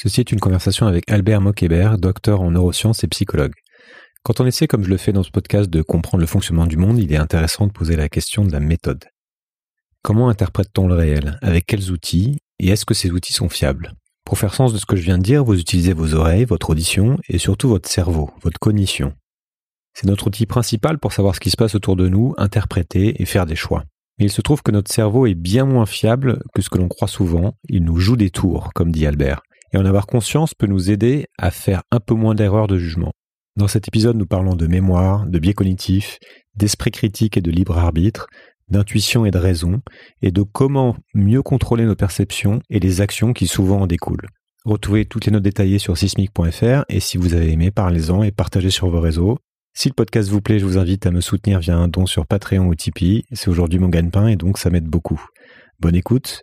Ceci est une conversation avec Albert Mockébert, docteur en neurosciences et psychologue. Quand on essaie, comme je le fais dans ce podcast, de comprendre le fonctionnement du monde, il est intéressant de poser la question de la méthode. Comment interprète-t-on le réel? Avec quels outils? Et est-ce que ces outils sont fiables? Pour faire sens de ce que je viens de dire, vous utilisez vos oreilles, votre audition et surtout votre cerveau, votre cognition. C'est notre outil principal pour savoir ce qui se passe autour de nous, interpréter et faire des choix. Mais il se trouve que notre cerveau est bien moins fiable que ce que l'on croit souvent, il nous joue des tours, comme dit Albert et en avoir conscience peut nous aider à faire un peu moins d'erreurs de jugement. Dans cet épisode, nous parlons de mémoire, de biais cognitifs, d'esprit critique et de libre arbitre, d'intuition et de raison, et de comment mieux contrôler nos perceptions et les actions qui souvent en découlent. Retrouvez toutes les notes détaillées sur sismic.fr et si vous avez aimé, parlez-en et partagez sur vos réseaux. Si le podcast vous plaît, je vous invite à me soutenir via un don sur Patreon ou Tipeee. C'est aujourd'hui mon gagne-pain et donc ça m'aide beaucoup. Bonne écoute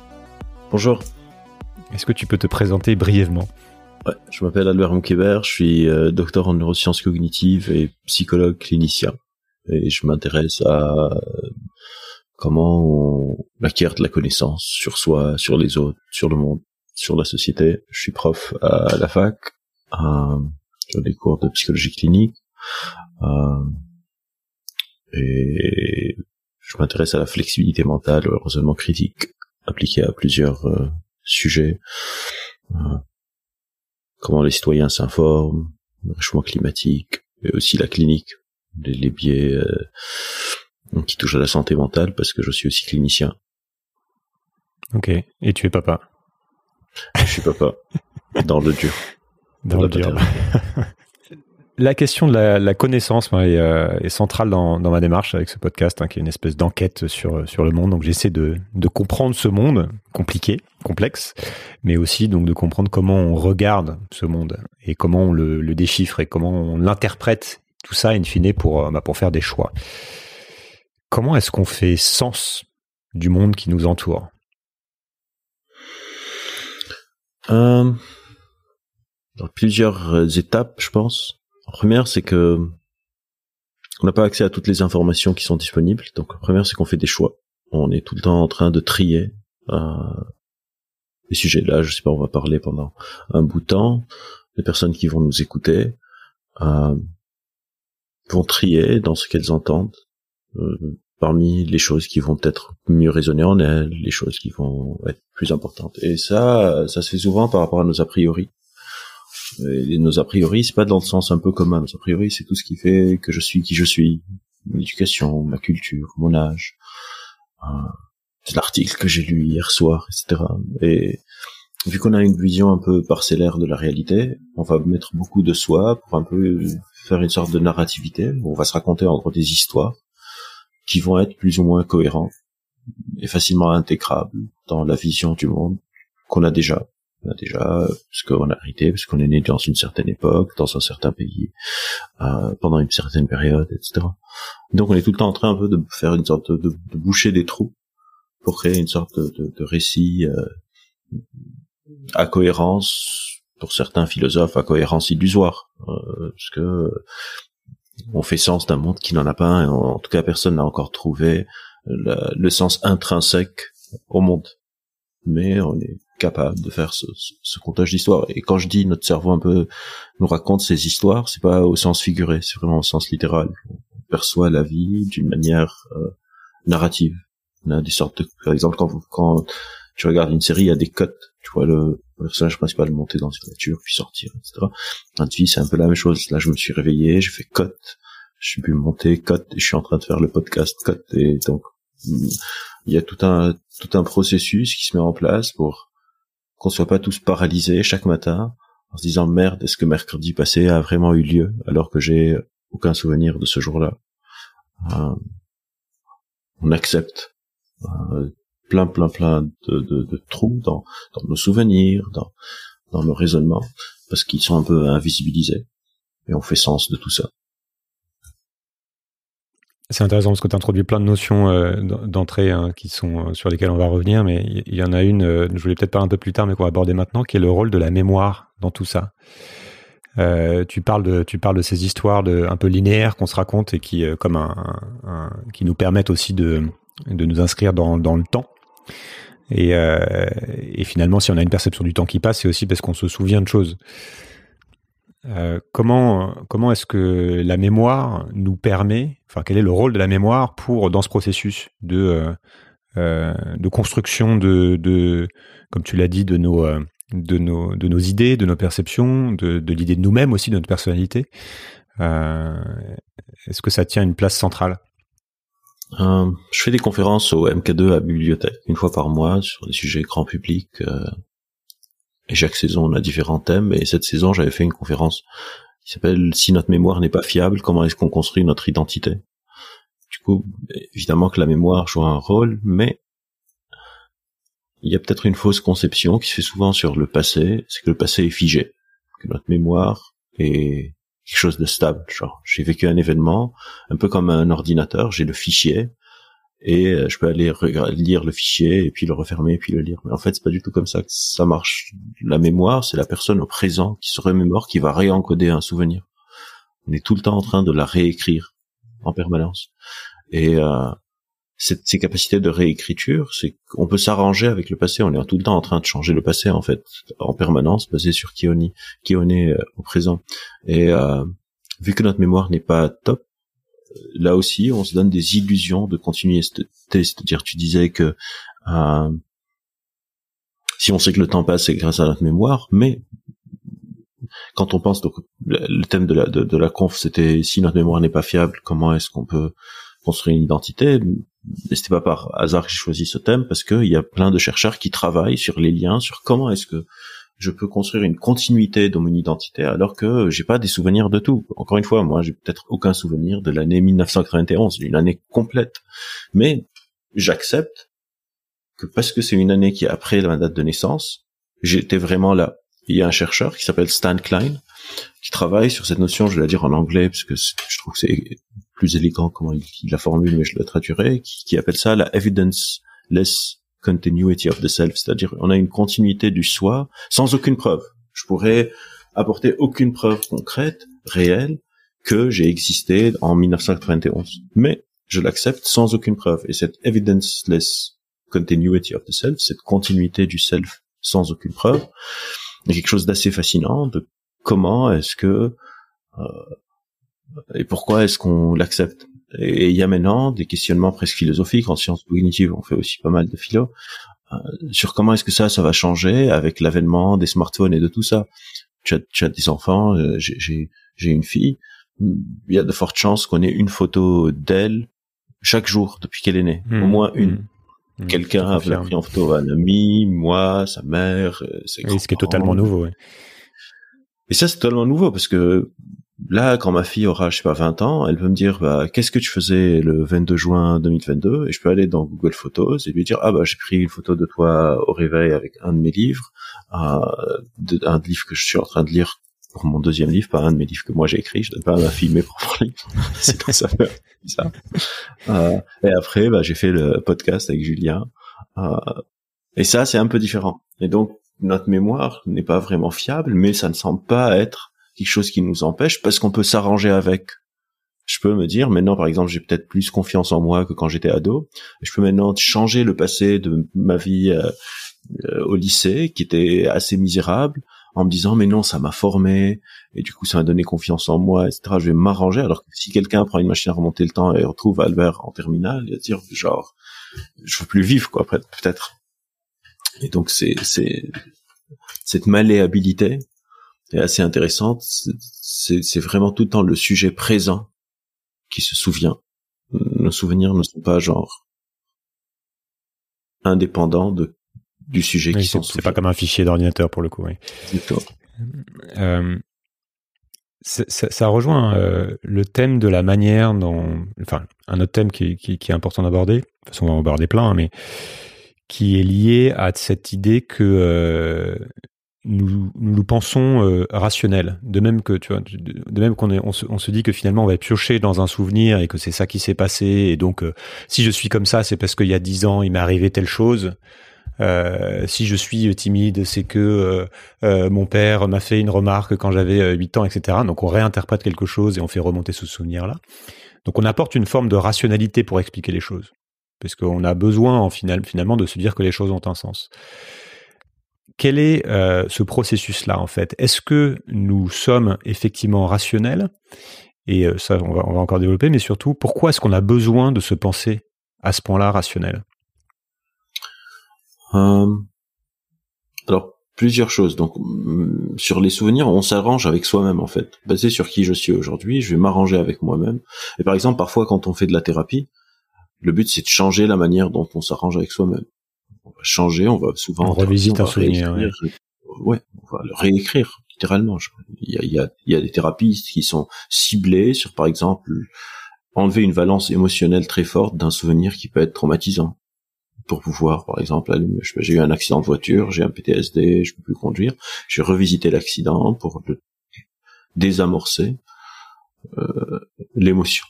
Bonjour. Est-ce que tu peux te présenter brièvement ouais, Je m'appelle Albert Monkébert, je suis euh, docteur en neurosciences cognitives et psychologue clinicien. Et je m'intéresse à comment on acquiert de la connaissance sur soi, sur les autres, sur le monde, sur la société. Je suis prof à la fac, à, sur des cours de psychologie clinique. Euh, et je m'intéresse à la flexibilité mentale, au raisonnement critique, appliqué à plusieurs euh, sujets. Euh, comment les citoyens s'informent, le réchauffement climatique, et aussi la clinique, les, biais euh, qui touchent à la santé mentale, parce que je suis aussi clinicien. Ok, et tu es papa? Je suis papa, dans le dur. Dans, le dur. La question de la, connaissance euh, est, centrale dans, ma démarche avec ce podcast, hein, qui est une espèce d'enquête sur le monde. Donc j'essaie de, comprendre ce monde compliqué, complexe, mais aussi donc de comprendre comment on regarde ce monde et comment on le, déchiffre et comment on l'interprète. Tout ça, in fine, pour euh, bah, pour faire des choix. Comment est-ce qu'on fait sens du monde qui nous entoure? Euh, Dans plusieurs étapes, je pense. La première, c'est que on n'a pas accès à toutes les informations qui sont disponibles. Donc la première, c'est qu'on fait des choix. On est tout le temps en train de trier euh, les sujets. Là, je sais pas, on va parler pendant un bout de temps. Les personnes qui vont nous écouter euh, vont trier dans ce qu'elles entendent euh, parmi les choses qui vont peut-être mieux résonner en elles, les choses qui vont être plus importantes. Et ça, ça se fait souvent par rapport à nos a priori. Et nos a priori, c'est pas dans le sens un peu commun. Nos a priori, c'est tout ce qui fait que je suis qui je suis. L'éducation, ma culture, mon âge, euh, l'article que j'ai lu hier soir, etc. Et vu qu'on a une vision un peu parcellaire de la réalité, on va mettre beaucoup de soi pour un peu faire une sorte de narrativité. On va se raconter entre des histoires qui vont être plus ou moins cohérentes et facilement intégrables dans la vision du monde qu'on a déjà déjà, parce qu'on a hérité, parce qu'on est né dans une certaine époque, dans un certain pays, euh, pendant une certaine période, etc. Donc on est tout le temps en train un peu de faire une sorte de, de boucher des trous pour créer une sorte de, de récit euh, à cohérence, pour certains philosophes, à cohérence illusoire, euh, parce que on fait sens d'un monde qui n'en a pas, et en, tout cas personne n'a encore trouvé le sens intrinsèque au monde. Mais on est capable de faire ce, comptage d'histoire. Et quand je dis notre cerveau un peu nous raconte ces histoires, c'est pas au sens figuré, c'est vraiment au sens littéral. On perçoit la vie d'une manière euh, narrative. On a des sortes de, par exemple, quand, quand tu regardes une série, il y a des cotes. Tu vois le personnage principal monter dans une voiture, puis sortir, etc. Dans vie, c'est un peu la même chose. Là, je me suis réveillé, j'ai fait cote, je suis pu monter cote, je suis en train de faire le podcast cote, et donc il y a tout un tout un processus qui se met en place pour qu'on soit pas tous paralysés chaque matin en se disant merde, est-ce que mercredi passé a vraiment eu lieu alors que j'ai aucun souvenir de ce jour-là? Euh, on accepte euh, plein plein plein de, trous dans, dans, nos souvenirs, dans, dans nos raisonnements parce qu'ils sont un peu invisibilisés et on fait sens de tout ça. C'est intéressant parce que tu introduis plein de notions euh, d'entrée hein, qui sont euh, sur lesquelles on va revenir, mais il y, en a une, euh, je voulais peut-être parler un peu plus tard, mais qu'on va aborder maintenant, qui est le rôle de la mémoire dans tout ça. tu parles de tu ces histoires un peu linéaires qu'on se raconte et qui nous permettent aussi de nous inscrire dans le temps. Et finalement, si on a une perception du temps qui passe, c'est aussi parce qu'on se souvient de choses. Euh, comment comment est-ce que la mémoire nous permet, enfin quel est le rôle de la mémoire pour dans ce processus de euh, euh de construction de, de comme tu l'as dit de nos euh, de nos de nos idées, de nos perceptions, de, de l'idée de nous-mêmes aussi, de notre personnalité. est-ce que ça tient une place centrale? Je fais des conférences au MK2 à bibliothèque une fois par mois sur des sujets grand public. Et chaque saison, on a différents thèmes. Et cette saison, j'avais fait une conférence qui s'appelle Si notre mémoire n'est pas fiable, comment est-ce qu'on construit notre identité? Du coup, évidemment que la mémoire joue un rôle, mais il y a peut-être une fausse conception qui se fait souvent sur le passé, c'est que le passé est figé, que notre mémoire est quelque chose de stable. Genre, j'ai vécu un événement, un peu comme un ordinateur, j'ai le fichier, et euh, je peux aller lire le fichier et puis le refermer et puis le lire. Mais en fait, c'est pas du tout comme ça que ça marche. La mémoire, c'est la personne au présent qui se remémore, qui va réencoder un souvenir. On est tout le temps en train de la réécrire en permanence. Et euh, cette, ces capacités de réécriture, c'est qu'on peut s'arranger avec le passé. On est tout le temps en train de changer le passé en fait, en permanence, basé sur qui on est, qui on est au présent. Et euh, vu que notre mémoire n'est pas top, là aussi, on se donne des illusions de continuité. C'est-à-dire, tu disais que euh, si on sait que le temps passe, c'est grâce à notre mémoire, mais quand on pense donc le thème de la de, conf, c'était si notre mémoire n'est pas fiable, comment est-ce qu'on peut construire une identité? C'était pas par hasard que j'ai choisi ce thème parce qu'il y a plein de chercheurs qui travaillent sur les liens, sur comment est-ce que je peux construire une continuité dans mon identité alors que j'ai pas des souvenirs de tout. Encore une fois, moi, j'ai peut-être aucun souvenir de l'année 1991, une année complète. Mais j'accepte que parce que c'est une année qui est après ma date de naissance, j'étais vraiment là. Il y a un chercheur qui s'appelle Stan Klein qui travaille sur cette notion, je vais la dire en anglais parce que je trouve que c'est plus élégant comment il, la formule, mais je la traduirai, qui, qui appelle ça la evidence-less continuity of the self, c'est-à-dire on a une continuité du soi sans aucune preuve. Je pourrais apporter aucune preuve concrète, réelle, que j'ai existé en 1991. Mais je l'accepte sans aucune preuve. Et cette evidenceless continuity of the self, cette continuité du self sans aucune preuve, est quelque chose d'assez fascinant de comment est-ce que euh, et pourquoi est-ce qu'on l'accepte et il y a maintenant des questionnements presque philosophiques en sciences cognitives, on fait aussi pas mal de philo, euh, sur comment est-ce que ça, ça va changer avec l'avènement des smartphones et de tout ça. Tu as, tu as des enfants, euh, j'ai une fille, il y a de fortes chances qu'on ait une photo d'elle chaque jour depuis qu'elle est née, au hmm. moins une. Hmm. Hmm. Quelqu'un a pris en photo un ami, moi, sa mère, euh, ses oui, ce qui est totalement nouveau. Et ça, c'est totalement nouveau parce que là, quand ma fille aura, je sais pas, 20 ans, elle peut me dire, bah, qu'est-ce que tu faisais le 22 juin 2022 Et je peux aller dans Google Photos et lui dire, ah bah, j'ai pris une photo de toi au réveil avec un de mes livres, euh, de, un livre que je suis en train de lire pour mon deuxième livre, pas un de mes livres que moi j'ai écrit. Je donne pas à ma fille mes propres livres. C'est tout ça ça. Euh, et après, bah, j'ai fait le podcast avec Julien. Euh, et ça, c'est un peu différent. Et donc, notre mémoire n'est pas vraiment fiable, mais ça ne semble pas être quelque chose qui nous empêche parce qu'on peut s'arranger avec. Je peux me dire maintenant, par exemple, j'ai peut-être plus confiance en moi que quand j'étais ado. Je peux maintenant changer le passé de ma vie euh, euh, au lycée, qui était assez misérable, en me disant mais non, ça m'a formé et du coup ça m'a donné confiance en moi, etc. Je vais m'arranger. Alors que si quelqu'un prend une machine à remonter le temps et retrouve Albert en terminale, il va dire genre je veux plus vivre quoi, peut-être. Et donc c'est c'est cette malléabilité est assez intéressante. C'est vraiment tout le temps le sujet présent qui se souvient. Nos souvenirs ne sont pas genre indépendants de du sujet qui s'en souvient. C'est pas comme un fichier d'ordinateur pour le coup. Oui. Euh, ça, rejoint euh, le thème de la manière dont, enfin, un autre thème qui, qui, qui est important d'aborder. De toute façon, on va en aborder plein, hein, mais qui est lié à cette idée que euh, nous, nous pensons euh, rationnels. De même que tu vois, de même qu'on on se, on se dit que finalement on va piocher dans un souvenir et que c'est ça qui s'est passé. Et donc, euh, si je suis comme ça, c'est parce qu'il y a dix ans il m'est arrivé telle chose. Euh, si je suis timide, c'est que mon père m'a fait une remarque quand j'avais 8 ans, etc. Donc on réinterprète quelque chose et on fait remonter ce souvenir-là. Donc on apporte une forme de rationalité pour expliquer les choses, parce qu'on a besoin en final, finalement de se dire que les choses ont un sens quel est euh, ce processus-là en fait? Est-ce que nous sommes effectivement rationnels? Et euh, ça, on va, encore développer, mais surtout, pourquoi est-ce qu'on a besoin de se penser à ce point-là rationnel? Euh, Alors, plusieurs choses. Donc, mm, sur les souvenirs, on s'arrange avec soi-même en fait. Basé sur qui je suis aujourd'hui, je vais m'arranger avec moi-même. Et par exemple, parfois, quand on fait de la thérapie, le but c'est de changer la manière dont on s'arrange avec soi-même on va changer, on va souvent on revisite un souvenir. Ouais. on va le réécrire littéralement. Il y a, il y, a, il y a des thérapies qui sont ciblées sur, par exemple, enlever une valence émotionnelle très forte d'un souvenir qui peut être traumatisant. Pour pouvoir, par exemple, j'ai eu un accident de voiture, j'ai un PTSD, je peux plus conduire, j'ai revisité l'accident pour le désamorcer euh, l'émotion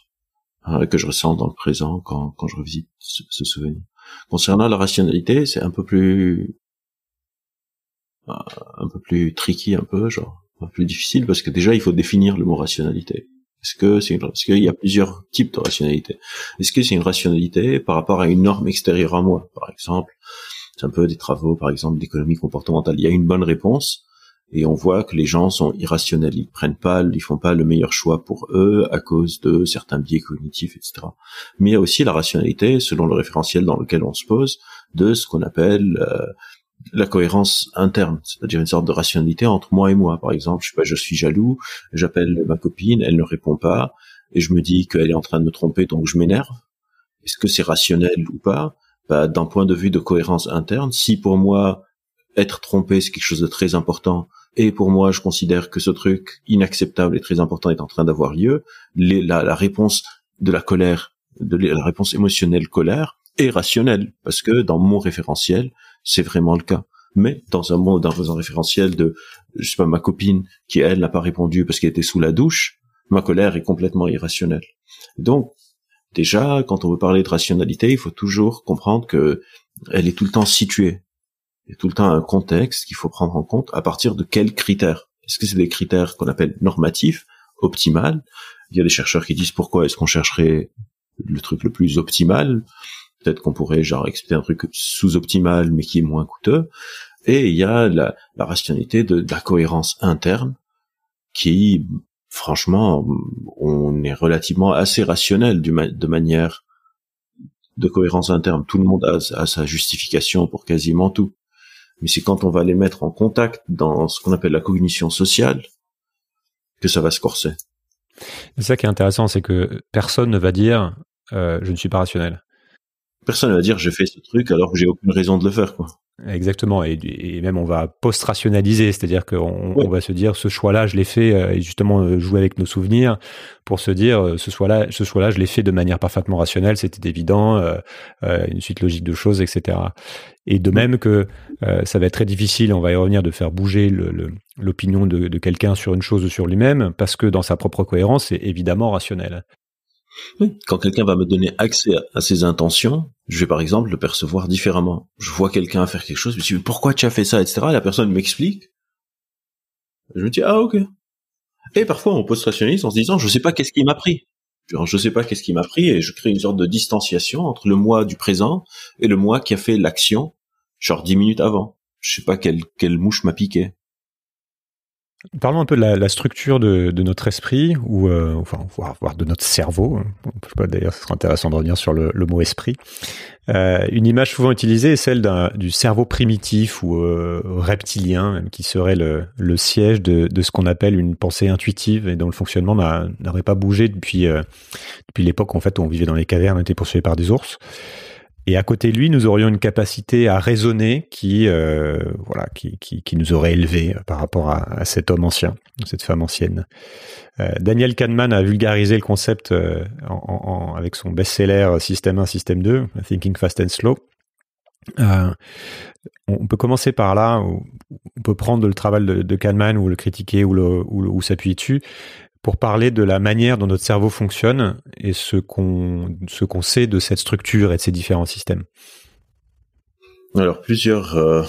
hein, que je ressens dans le présent quand, quand je revisite ce souvenir. Concernant la rationalité, c'est un peu plus euh, un peu plus tricky, un peu genre un peu plus difficile parce que déjà il faut définir le mot rationalité. Est-ce que c'est est-ce qu'il y a plusieurs types de rationalité? Est-ce que c'est une rationalité par rapport à une norme extérieure à moi, par exemple C'est un peu des travaux, par exemple, d'économie comportementale. Il y a une bonne réponse, et on voit que les gens sont irrationnels, ils prennent pas, ils font pas le meilleur choix pour eux à cause de certains biais cognitifs, etc. Mais il y a aussi la rationalité, selon le référentiel dans lequel on se pose, de ce qu'on appelle euh, la cohérence interne, c'est-à-dire une sorte de rationalité entre moi et moi. Par exemple, je sais pas, je suis jaloux, j'appelle ma copine, elle ne répond pas, et je me dis qu'elle est en train de me tromper, donc je m'énerve. Est-ce que c'est rationnel ou pas? Bah, D'un point de vue de cohérence interne, si pour moi être trompé c'est quelque chose de très important et pour moi, je considère que ce truc inacceptable et très important est en train d'avoir lieu. la, réponse de la colère, de la réponse émotionnelle colère est rationnelle parce que dans mon référentiel, c'est vraiment le cas. Mais dans un monde, dans un référentiel de, je sais pas, ma copine qui elle n'a pas répondu parce qu'elle était sous la douche, ma colère est complètement irrationnelle. Donc, déjà, quand on veut parler de rationalité, il faut toujours comprendre que elle est tout le temps située il y a tout le temps un contexte qu'il faut prendre en compte à partir de quels critères. Est-ce que c'est des critères qu'on appelle normatifs, optimal Il y a des chercheurs qui disent pourquoi est-ce qu'on chercherait le truc le plus optimal? Peut-être qu'on pourrait genre expliquer un truc sous-optimal mais qui est moins coûteux. Et il y a la, rationalité de, la cohérence interne qui, franchement, on est relativement assez rationnel de manière de cohérence interne. Tout le monde a sa justification pour quasiment tout mais c'est quand on va les mettre en contact dans ce qu'on appelle la cognition sociale que ça va se corser. C'est ça qui est intéressant, c'est que personne ne va dire euh, je ne suis pas rationnel. Personne ne va dire j'ai fait ce truc alors que j'ai aucune raison de le faire quoi. Exactement, et, même on va post-rationaliser, c'est-à-dire qu'on on va se dire ce choix-là, je l'ai fait, euh, et justement euh, jouer avec nos souvenirs pour se dire euh, ce choix-là, ce choix-là, je l'ai fait de manière parfaitement rationnelle, c'était évident, une suite logique de choses, etc. Et de même que ça va être très difficile, on va y revenir, de faire bouger l'opinion de, de quelqu'un sur une chose ou sur lui-même, parce que dans sa propre cohérence, c'est évidemment rationnel. Quand quelqu'un va me donner accès à, ses intentions, je vais par exemple le percevoir différemment. Je vois quelqu'un faire quelque chose, je me dis pourquoi tu as fait ça, etc. la personne m'explique. Je me dis ah ok. Et parfois on rationaliser en se disant je sais pas qu'est-ce qui m'a pris. Genre, je sais pas qu'est-ce qui m'a pris et je crée une sorte de distanciation entre le moi du présent et le moi qui a fait l'action genre dix minutes avant. Je sais pas quelle, quelle mouche m'a piqué. Parlons un peu de la, structure de, notre esprit, ou euh, enfin, voire, de notre cerveau. D'ailleurs, ce serait intéressant de revenir sur le, mot esprit. Euh, une image souvent utilisée est celle du cerveau primitif ou euh, reptilien, qui serait le, siège de, ce qu'on appelle une pensée intuitive et dont le fonctionnement n'aurait pas bougé depuis depuis l'époque en fait où on vivait dans les cavernes, on était poursuivi par des ours. Et à côté de lui, nous aurions une capacité à raisonner qui, euh, voilà, qui, qui, qui, nous aurait élevé par rapport à, cet homme ancien, cette femme ancienne. Euh, Daniel Kahneman a vulgarisé le concept euh, en, en, avec son best-seller Système 1, Système 2, Thinking Fast and Slow. Euh, on peut commencer par là, on peut prendre le travail de, de Kahneman ou le critiquer ou, le, ou, ou s'appuyer dessus pour parler de la manière dont notre cerveau fonctionne et ce qu'on ce qu'on sait de cette structure et de ces différents systèmes. Alors plusieurs euh,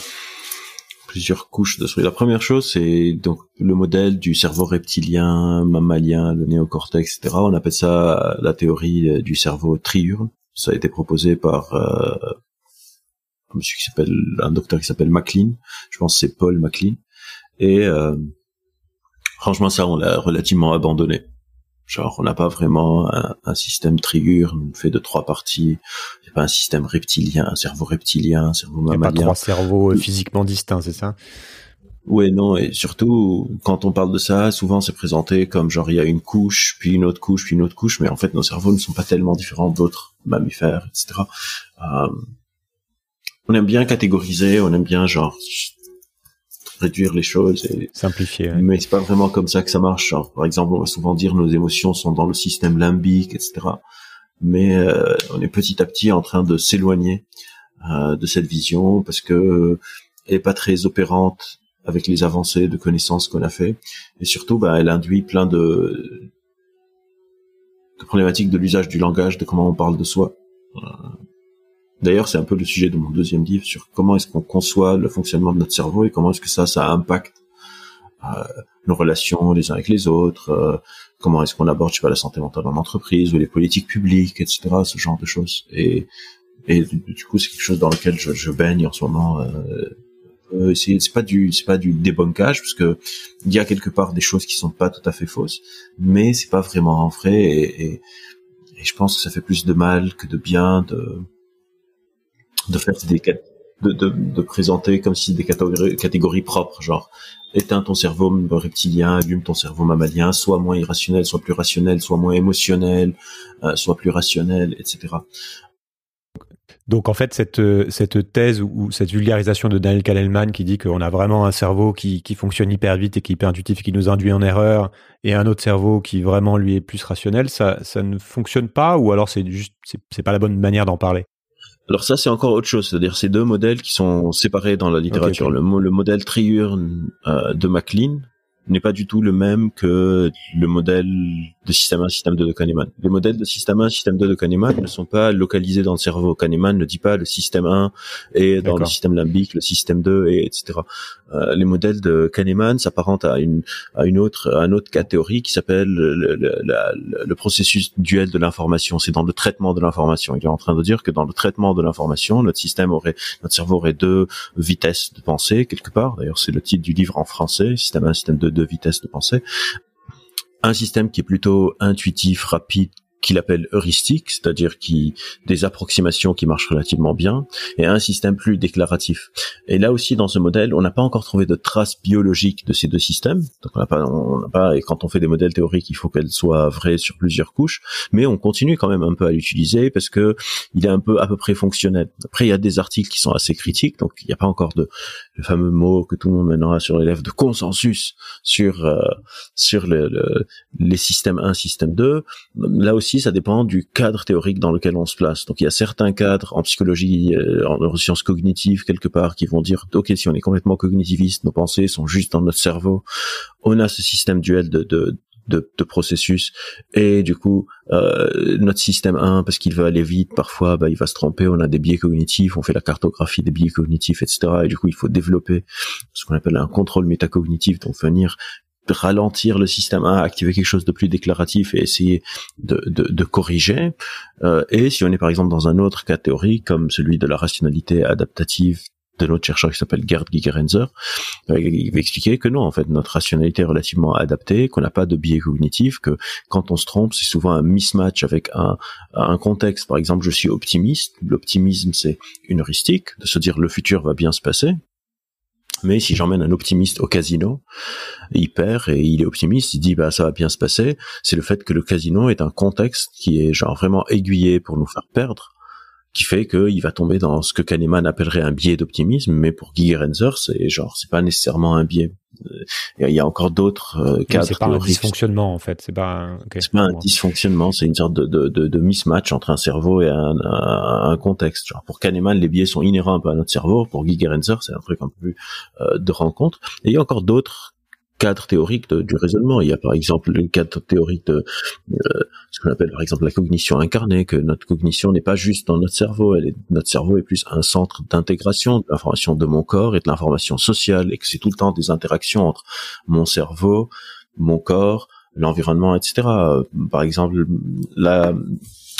plusieurs couches de La première chose, c'est donc le modèle du cerveau reptilien, mammalien, le néocortex, etc. On appelle ça la théorie du cerveau triurne. Ça a été proposé par euh, un monsieur qui s'appelle un docteur qui s'appelle MacLean. Je pense que c'est Paul MacLean. Et euh, franchement, ça, on l'a relativement abandonné. Genre, on n'a pas vraiment un, un, système triurne fait de trois parties. C'est pas un système reptilien, un cerveau reptilien, un cerveau mammalien. Il pas trois cerveaux physiquement distincts, c'est ça? Oui, non, et surtout, quand on parle de ça, souvent c'est présenté comme genre il y a une couche, puis une autre couche, puis une autre couche, mais en fait nos cerveaux ne sont pas tellement différents d'autres mammifères, etc. Euh, on aime bien catégoriser, on aime bien genre réduire les choses et simplifier. Mais c'est pas vraiment comme ça que ça marche. Genre, par exemple, on va souvent dire nos émotions sont dans le système limbique, etc. Mais euh, on est petit à petit en train de s'éloigner euh, de cette vision parce que euh, elle est pas très opérante avec les avancées de connaissances qu'on a fait et surtout, bah, elle induit plein de, de problématiques de l'usage du langage, de comment on parle de soi. Euh, D'ailleurs, c'est un peu le sujet de mon deuxième livre sur comment est-ce qu'on conçoit le fonctionnement de notre cerveau et comment est-ce que ça, ça impacte euh, nos relations les uns avec les autres, euh, comment est-ce qu'on aborde, je sais pas, la santé mentale en entreprise ou les politiques publiques, etc., ce genre de choses. Et, et du coup, c'est quelque chose dans lequel je, je baigne en ce moment. Euh, euh c'est, pas du, c'est pas du débunkage parce que il y a quelque part des choses qui sont pas tout à fait fausses, mais c'est pas vraiment vrai et, et, et je pense que ça fait plus de mal que de bien de de faire des de, de, de, présenter comme si des catégories, catégories propres, genre éteins ton cerveau reptilien, allume ton cerveau mammalien, soit moins irrationnel, soit plus rationnel, soit moins émotionnel, euh, soit plus rationnel, etc. Donc en fait, cette, cette thèse ou, cette vulgarisation de Daniel Kahneman qui dit qu'on a vraiment un cerveau qui, qui fonctionne hyper vite et qui est hyper intuitif et qui nous induit en erreur, et un autre cerveau qui vraiment lui est plus rationnel, ça, ça ne fonctionne pas ou alors c'est juste c'est pas la bonne manière d'en parler? Alors ça, c'est encore autre chose. C'est-à-dire ces deux modèles qui sont séparés dans la littérature. Le, le, modèle triurne euh, de MacLean n'est pas du tout le même que le modèle de système 1, système 2 de Kahneman. Les modèles de système 1, système 2 de Kahneman ne sont pas localisés dans le cerveau. Kahneman ne dit pas le système 1 est dans le système limbique, le système 2 et etc. Euh, les modèles de Kahneman s'apparentent à une à une autre à un autre cas qui s'appelle le, le, le, processus duel de l'information. C'est dans le traitement de l'information. Il est en train de dire que dans le traitement de l'information, notre système aurait notre cerveau aurait deux vitesses de pensée quelque part. D'ailleurs, c'est le titre du livre en français, système 1, système 2, deux vitesses de pensée. Un système qui est plutôt intuitif, rapide, qu'il appelle heuristique, c'est-à-dire qui des approximations qui marchent relativement bien, et un système plus déclaratif. Et là aussi, dans ce modèle, on n'a pas encore trouvé de traces biologiques de ces deux systèmes. Donc on n'a pas, on n'a pas, et quand on fait des modèles théoriques, il faut qu'elles soient vraies sur plusieurs couches, mais on continue quand même un peu à l'utiliser parce que il est un peu à peu près fonctionnel. Après, il y a des articles qui sont assez critiques, donc il n'y a pas encore de le fameux mot que tout le monde maintenant a sur les lèvres de consensus sur euh, sur le, le, les systèmes 1, système 2. Là aussi ça dépend du cadre théorique dans lequel on se place. Donc il y a certains cadres en psychologie, euh, en neurosciences cognitives quelque part, qui vont dire ok si on est complètement cognitiviste, nos pensées sont juste dans notre cerveau. On a ce système duel de, de de, de, processus et du coup euh, notre système 1 parce qu'il veut aller vite parfois bah, il va se tromper on a des biais cognitifs on fait la cartographie des biais cognitifs etc et du coup il faut développer ce qu'on appelle un contrôle métacognitif donc venir ralentir le système 1, activer quelque chose de plus déclaratif et essayer de corriger. Euh, et si on est par exemple dans un autre cas théorique, comme celui de la rationalité adaptative de notre chercheur qui s'appelle Gerd Gigerenzer, euh, il va expliquer que non, en fait, notre rationalité est relativement adaptée, qu'on n'a pas de biais cognitif, que quand on se trompe, c'est souvent un mismatch avec un, un contexte. Par exemple, je suis optimiste. L'optimisme, c'est une heuristique, de se dire le futur va bien se passer. Mais si j'emmène un optimiste au casino, il perd et il est optimiste, il dit bah ça va bien se passer. C'est le fait que le casino est un contexte qui est genre vraiment aiguillé pour nous faire perdre qui fait qu'il va tomber dans ce que Kahneman appellerait un biais d'optimisme, mais pour Guy Renzer, c'est genre, c'est pas nécessairement un biais. Euh, il y a encore d'autres euh, cadres C'est pas un dysfonctionnement en fait. C'est pas un, c'est pas un dysfonctionnement. C'est une sorte de, de, de, de, mismatch entre un cerveau et un, un, contexte. Genre pour Kahneman, les biais sont inhérents un peu à notre cerveau. Pour Guy Gerenzer, c'est un truc un peu plus euh, de rencontre. Et il y a encore d'autres cadre théorique du raisonnement. Il y a par exemple le cadre théorique de euh, ce qu'on appelle par exemple la cognition incarnée, que notre cognition n'est pas juste dans notre cerveau, elle est, notre cerveau est plus un centre d'intégration de l'information de mon corps et de l'information sociale, et que c'est tout le temps des interactions entre mon cerveau, mon corps, l'environnement, etc. Par exemple, la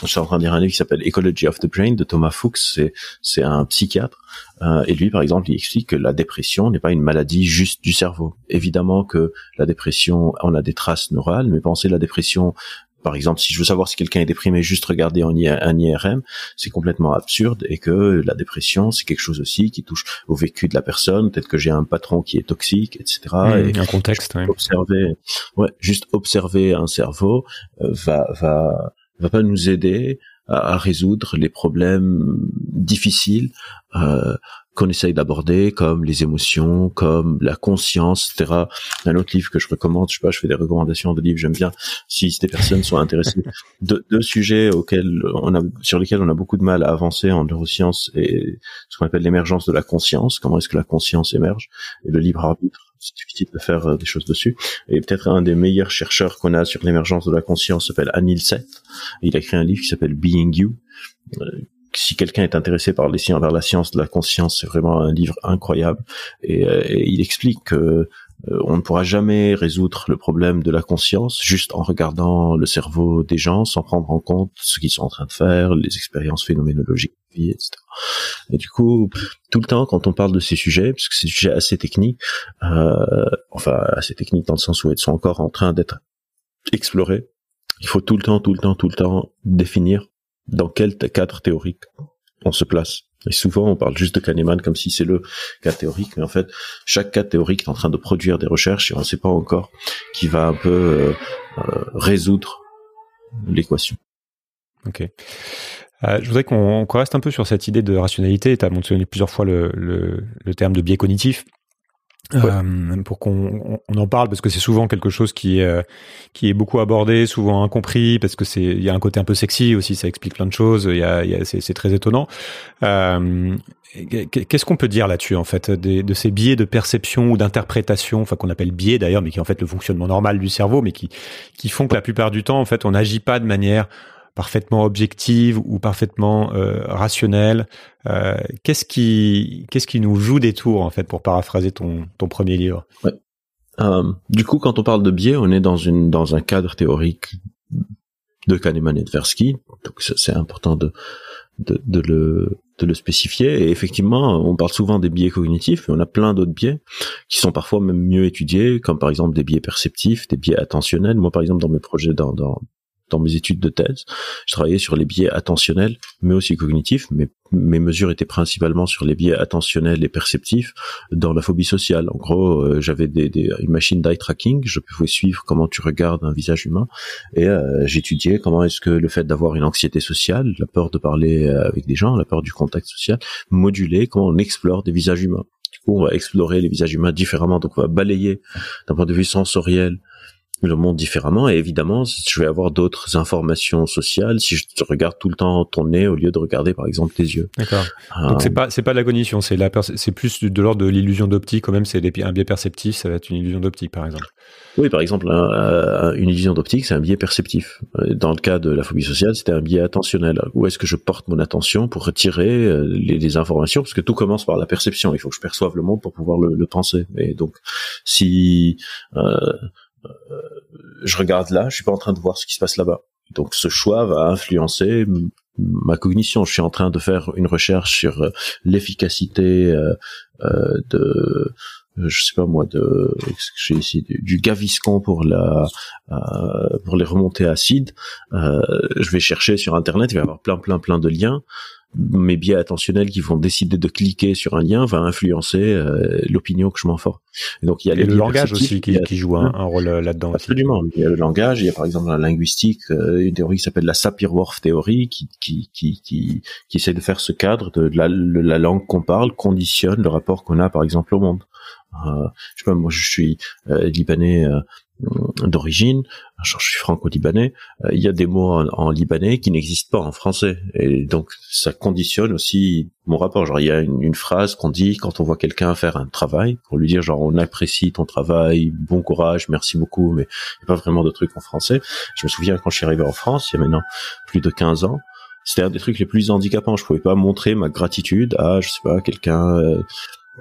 je suis en train de lire un livre qui s'appelle Ecology of the Brain de Thomas Fuchs. C'est c'est un psychiatre euh, et lui, par exemple, il explique que la dépression n'est pas une maladie juste du cerveau. Évidemment que la dépression, on a des traces neurales, mais penser la dépression par exemple, si je veux savoir si quelqu'un est déprimé, juste regarder en un IRM, c'est complètement absurde et que la dépression, c'est quelque chose aussi qui touche au vécu de la personne. Peut-être que j'ai un patron qui est toxique, etc. Mmh, et un contexte. Observer, ouais, juste observer un cerveau euh, va va va pas nous aider à, résoudre les problèmes difficiles euh, qu'on essaye d'aborder, comme les émotions, comme la conscience, etc. Un autre livre que je recommande, je sais pas, je fais des recommandations de livres, j'aime bien. Si des personnes sont intéressées, deux, deux, sujets auxquels on a, sur lesquels on a beaucoup de mal à avancer en neurosciences et ce qu'on appelle l'émergence de la conscience. Comment est-ce que la conscience émerge et le libre arbitre c'est difficile de faire euh, des choses dessus. Et peut-être un des meilleurs chercheurs qu'on a sur l'émergence de la conscience s'appelle Anil Seth. Il a écrit un livre qui s'appelle Being You. Euh, si quelqu'un est intéressé par les sciences, vers la science de la conscience, c'est vraiment un livre incroyable. Et, euh, il explique que on ne pourra jamais résoudre le problème de la conscience juste en regardant le cerveau des gens sans prendre en compte ce qu'ils sont en train de faire, les expériences phénoménologiques etc. Et du coup, tout le temps, quand on parle de ces sujets, parce que c'est des sujets assez techniques, euh, enfin assez techniques dans le sens où ils sont encore en train d'être explorés, il faut tout le temps, tout le temps, tout le temps définir dans quel cadre théorique on se place. Et souvent, on parle juste de Kahneman comme si c'est le cas théorique, mais en fait, chaque cas théorique est en train de produire des recherches et on ne sait pas encore qui va un peu euh, euh, résoudre l'équation. Ok. Euh, je voudrais qu'on reste un peu sur cette idée de rationalité. Tu as mentionné plusieurs fois le, le, le, terme de biais cognitif. Euh, pour qu'on on en parle parce que c'est souvent quelque chose qui est euh, qui est beaucoup abordé, souvent incompris parce que c'est il y a un côté un peu sexy aussi, ça explique plein de choses. Il y a, y a c'est très étonnant. Euh, Qu'est-ce qu'on peut dire là-dessus en fait des, de ces biais de perception ou d'interprétation, enfin qu'on appelle biais d'ailleurs, mais qui est en fait le fonctionnement normal du cerveau, mais qui qui font que la plupart du temps en fait on n'agit pas de manière parfaitement objective ou parfaitement euh, rationnelle. Euh, qu'est-ce qui qu'est-ce qui nous joue des tours en fait pour paraphraser ton ton premier livre? Ouais. euh, Du coup, quand on parle de biais, on est dans une dans un cadre théorique de Kahneman et Tversky, donc c'est important de, de, de le de le spécifier. Et effectivement, on parle souvent des biais cognitifs, mais on a plein d'autres biais qui sont parfois même mieux étudiés, comme par exemple des biais perceptifs, des biais attentionnels. Moi, par exemple, dans mes projets, dans, dans, dans mes études de thèse. Je travaillais sur les biais attentionnels, mais aussi cognitifs. Mais mes mesures étaient principalement sur les biais attentionnels et perceptifs dans la phobie sociale. En gros, euh, j'avais des, une machine d'eye tracking. Je pouvais suivre comment tu regardes un visage humain, et euh, j'étudiais comment est-ce que le fait d'avoir une anxiété sociale, la peur de parler euh, avec des gens, la peur du contact social, modulait comment on explore des visages humains. Du coup, on va explorer les visages humains différemment. Donc, on va balayer d'un point de vue sensoriel le monde différemment et évidemment je vais avoir d'autres informations sociales si je regarde tout le temps ton nez au lieu de regarder par exemple tes yeux. D'accord. Donc c'est euh, pas c'est pas la cognition, c'est la c'est plus de l'ordre de l'illusion d'optique quand même, c'est un biais perceptif, ça va être une illusion d'optique par exemple. Oui, par exemple une illusion d'optique, c'est un biais perceptif. Euh, dans le cas de la phobie sociale, c'était un biais attentionnel. Où est-ce que je porte mon attention pour retirer euh, les, informations? Parce que tout commence par la perception, il faut que je perçoive le monde pour pouvoir le, le penser. Et donc si euh, je regarde là, je suis pas en train de voir ce qui se passe là-bas. Donc ce choix va influencer ma cognition. Je suis en train de faire une recherche sur euh, l'efficacité euh, de je sais pas moi de j'ai ici du, gaviscon pour la pour les remontées acides je vais chercher sur internet il va y avoir plein plein plein de liens mes biais attentionnels qui vont décider de cliquer sur un lien va influencer l'opinion que je m'en forme. Et donc il y a le langage aussi qui, qui joue un, rôle là-dedans. Absolument. Il y a le langage. Il y a par exemple la linguistique, une théorie qui s'appelle la Sapir-Whorf théorie, qui qui, qui qui qui essaie de faire ce cadre de la, la langue qu'on parle conditionne le rapport qu'on a par exemple au monde. Euh, je sais pas, moi je suis euh, libanais euh, d'origine, je suis franco-libanais, il y a des mots en, libanais qui n'existent pas en français, et donc ça conditionne aussi mon rapport. Genre il y a une, phrase qu'on dit quand on voit quelqu'un faire un travail, pour lui dire genre on apprécie ton travail, bon courage, merci beaucoup, mais il n'y a pas vraiment de trucs en français. Je me souviens quand je suis arrivé en France, il y a maintenant plus de 15 ans, c'était un des trucs les plus handicapants. Je pouvais pas montrer ma gratitude à, je sais pas, quelqu'un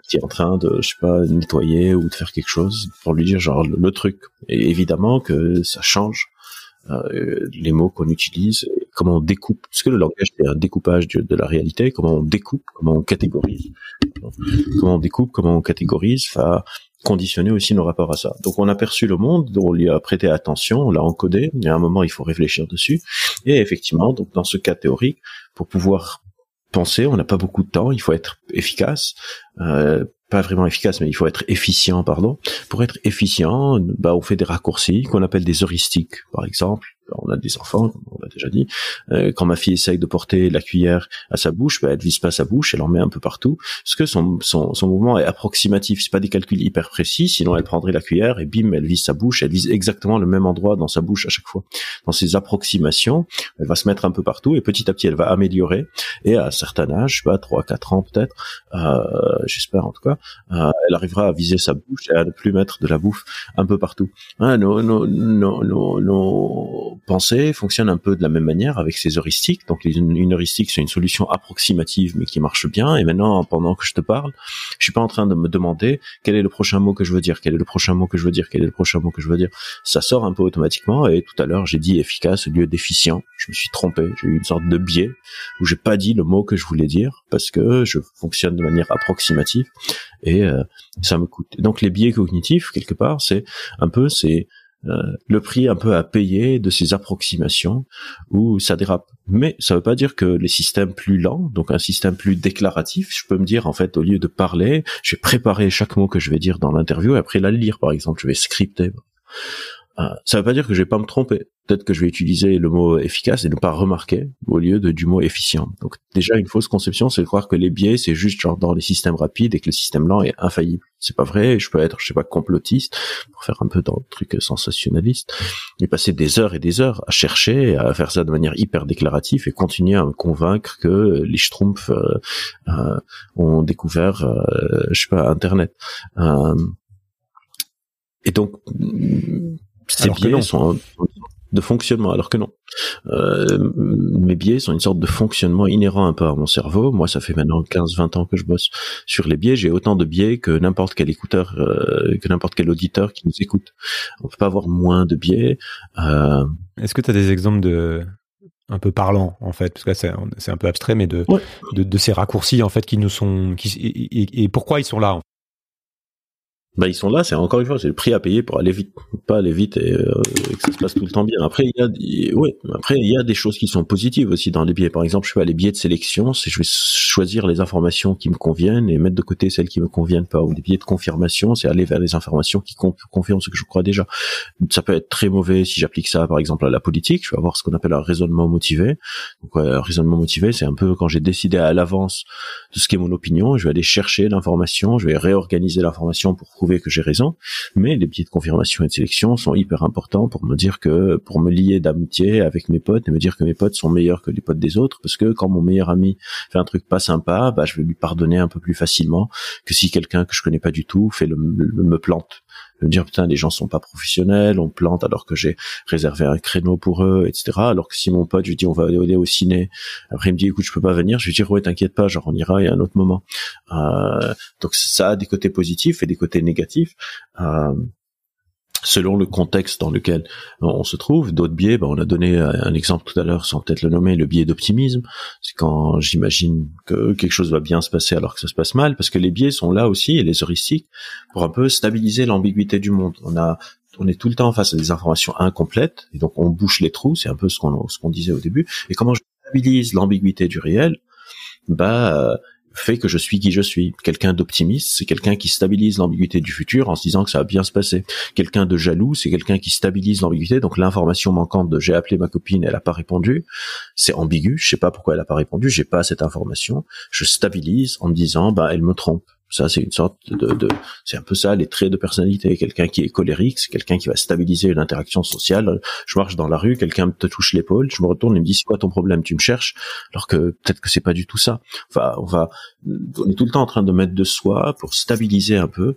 qui est en train de, je sais pas, nettoyer ou de faire quelque chose pour lui dire genre le, truc. Et évidemment que ça change euh, les mots qu'on utilise, comment on découpe, parce que le langage c'est un découpage de, la réalité, comment on découpe, comment on catégorise, comment on découpe, comment on catégorise, va conditionner aussi nos rapports à ça. Donc on a perçu le monde, on lui a prêté attention, on l'a encodé, il y a un moment il faut réfléchir dessus, et effectivement, donc dans ce cas théorique, pour pouvoir penser, on n'a pas beaucoup de temps, il faut être efficace, euh, pas vraiment efficace, mais il faut être efficient, pardon. Pour être efficient, bah, on fait des raccourcis qu'on appelle des heuristiques, par exemple on a des enfants, on l'a déjà dit. Euh, quand ma fille essaye de porter la cuillère à sa bouche, bah, elle vise pas sa bouche, elle en met un peu partout, parce que son, son, son mouvement est approximatif. C'est pas des calculs hyper précis, sinon elle prendrait la cuillère et bim, elle vise sa bouche, elle vise exactement le même endroit dans sa bouche à chaque fois. Dans ces approximations, elle va se mettre un peu partout et petit à petit, elle va améliorer. Et à un certain âge, je sais pas, 3, 4 ans peut-être, euh, j'espère en tout cas, euh, elle arrivera à viser sa bouche et à ne plus mettre de la bouffe un peu partout. Hein, nos, nos, nos, nos pensée fonctionne un peu de la même manière avec ces heuristiques. Donc une heuristique, c'est une solution approximative mais qui marche bien. Et maintenant, pendant que je te parle, je suis pas en train de me demander quel est le prochain mot que je veux dire, quel est le prochain mot que je veux dire, quel est le prochain mot que je veux dire. Ça sort un peu automatiquement. Et tout à l'heure, j'ai dit efficace au lieu d'efficient. Je me suis trompé. J'ai eu une sorte de biais où j'ai pas dit le mot que je voulais dire parce que je fonctionne de manière approximative et euh, ça me coûte. Donc les biais cognitifs quelque part, c'est un peu c'est euh, le prix un peu à payer de ces approximations où ça dérape. Mais ça veut pas dire que les systèmes plus lents, donc un système plus déclaratif, je peux me dire en fait au lieu de parler, je vais préparer chaque mot que je vais dire dans l'interview et après la lire par exemple, je vais scripter. Euh, ça veut pas dire que je vais pas me tromper. Peut-être que je vais utiliser le mot efficace et ne pas remarquer au lieu de, du mot efficient. Donc déjà une fausse conception, c'est de croire que les biais c'est juste genre dans les systèmes rapides et que le système lent est infaillible. C'est pas vrai. Je peux être, je sais pas, complotiste pour faire un peu dans le truc sensationnaliste et passer des heures et des heures à chercher, à faire ça de manière hyper déclarative et continuer à me convaincre que les Schtroumpfs euh, euh, ont découvert, je sais pas, Internet. et donc ces biais sont de fonctionnement, alors que non. Euh, mes biais sont une sorte de fonctionnement inhérent un peu à mon cerveau. Moi, ça fait maintenant 15-20 ans que je bosse sur les biais. J'ai autant de biais que n'importe quel écouteur, euh, que n'importe quel auditeur qui nous écoute. On peut pas avoir moins de biais. Euh... Est-ce que tu as des exemples de un peu parlants en fait, parce que c'est un peu abstrait, mais de, de, de ces raccourcis en fait qui nous sont, qui, et, et pourquoi ils sont là bah ils sont là, c'est encore une fois, c'est le prix à payer pour aller vite, pas aller vite et, euh, que ça se passe tout le temps bien. Après il y a, ouais, après il y a des choses qui sont positives aussi dans les billets. Par exemple, je pas, les billets de sélection, c'est je vais choisir les informations qui me conviennent et mettre de côté celles qui me conviennent pas. Ou les billets de confirmation, c'est aller vers les informations qui confirment ce que je crois déjà. Ça peut être très mauvais si j'applique ça, par exemple, à la politique. Je vais avoir ce qu'on appelle un raisonnement motivé. Donc ouais, un raisonnement motivé, c'est un peu quand j'ai décidé à l'avance de ce qui est mon opinion, je vais aller chercher l'information, je vais réorganiser l'information pour que j'ai raison, mais les biais de confirmation et de sélection sont hyper importants pour me dire que, pour me lier d'amitié avec mes potes et me dire que mes potes sont meilleurs que les potes des autres, parce que quand mon meilleur ami fait un truc pas sympa, bah, je vais lui pardonner un peu plus facilement que si quelqu'un que je connais pas du tout fait le me plante me dire putain les gens sont pas professionnels, on plante alors que j'ai réservé un créneau pour eux, etc. Alors que si mon pote lui dis on va aller au ciné, après il me dit écoute je peux pas venir, je lui dis ouais t'inquiète pas, genre on ira il y a un autre moment. Euh, donc ça a des côtés positifs et des côtés négatifs. Euh, selon le contexte dans lequel on se trouve. D'autres biais, ben, on a donné un exemple tout à l'heure, sans peut-être le nommer, le biais d'optimisme. C'est quand j'imagine que quelque chose va bien se passer alors que ça se passe mal, parce que les biais sont là aussi, et les heuristiques, pour un peu stabiliser l'ambiguïté du monde. On a on est tout le temps face à des informations incomplètes, et donc on bouche les trous, c'est un peu ce qu'on ce qu'on disait au début. Et comment je stabilise l'ambiguïté du réel? Bah fait que je suis qui je suis. Quelqu'un d'optimiste, c'est quelqu'un qui stabilise l'ambiguïté du futur en se disant que ça va bien se passer. Quelqu'un de jaloux, c'est quelqu'un qui stabilise l'ambiguïté. Donc l'information manquante de j'ai appelé ma copine, elle a pas répondu, c'est ambigu. Je sais pas pourquoi elle a pas répondu, j'ai pas cette information. Je stabilise en me disant bah elle me trompe. Ça, c'est une sorte de, c'est un peu ça les traits de personnalité. Quelqu'un qui est colérique, c'est quelqu'un qui va stabiliser une interaction sociale. Je marche dans la rue, quelqu'un me touche l'épaule, je me retourne et me dit c'est quoi ton problème, tu me cherches, alors que peut-être que c'est pas du tout ça. Enfin, on va, on est tout le temps en train de mettre de soi pour stabiliser un peu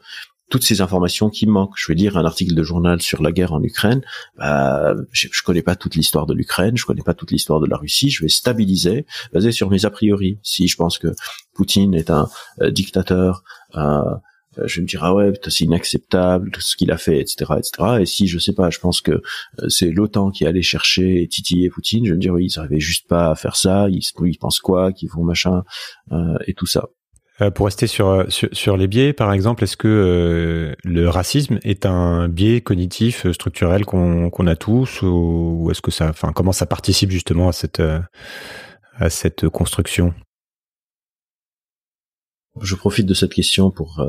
toutes ces informations qui manquent. Je veux dire, un article de journal sur la guerre en Ukraine, bah, je, je connais pas toute l'histoire de l'Ukraine, je connais pas toute l'histoire de la Russie, je vais stabiliser basé sur mes a priori. Si je pense que Poutine est un euh, dictateur, euh, je vais me dire ah ouais c'est inacceptable tout ce qu'il a fait etc etc et si je sais pas je pense que euh, c'est l'OTAN qui allait chercher et titiller Poutine je vais me dire oui ils n'arrivaient juste pas à faire ça ils, ils pensent quoi qu'ils font machin euh, et tout ça euh, pour rester sur, euh, sur, sur les biais, par exemple, est-ce que euh, le racisme est un biais cognitif structurel qu'on qu'on a tous, ou, est-ce que ça, enfin, comment ça participe justement à cette à cette construction? Je profite de cette question pour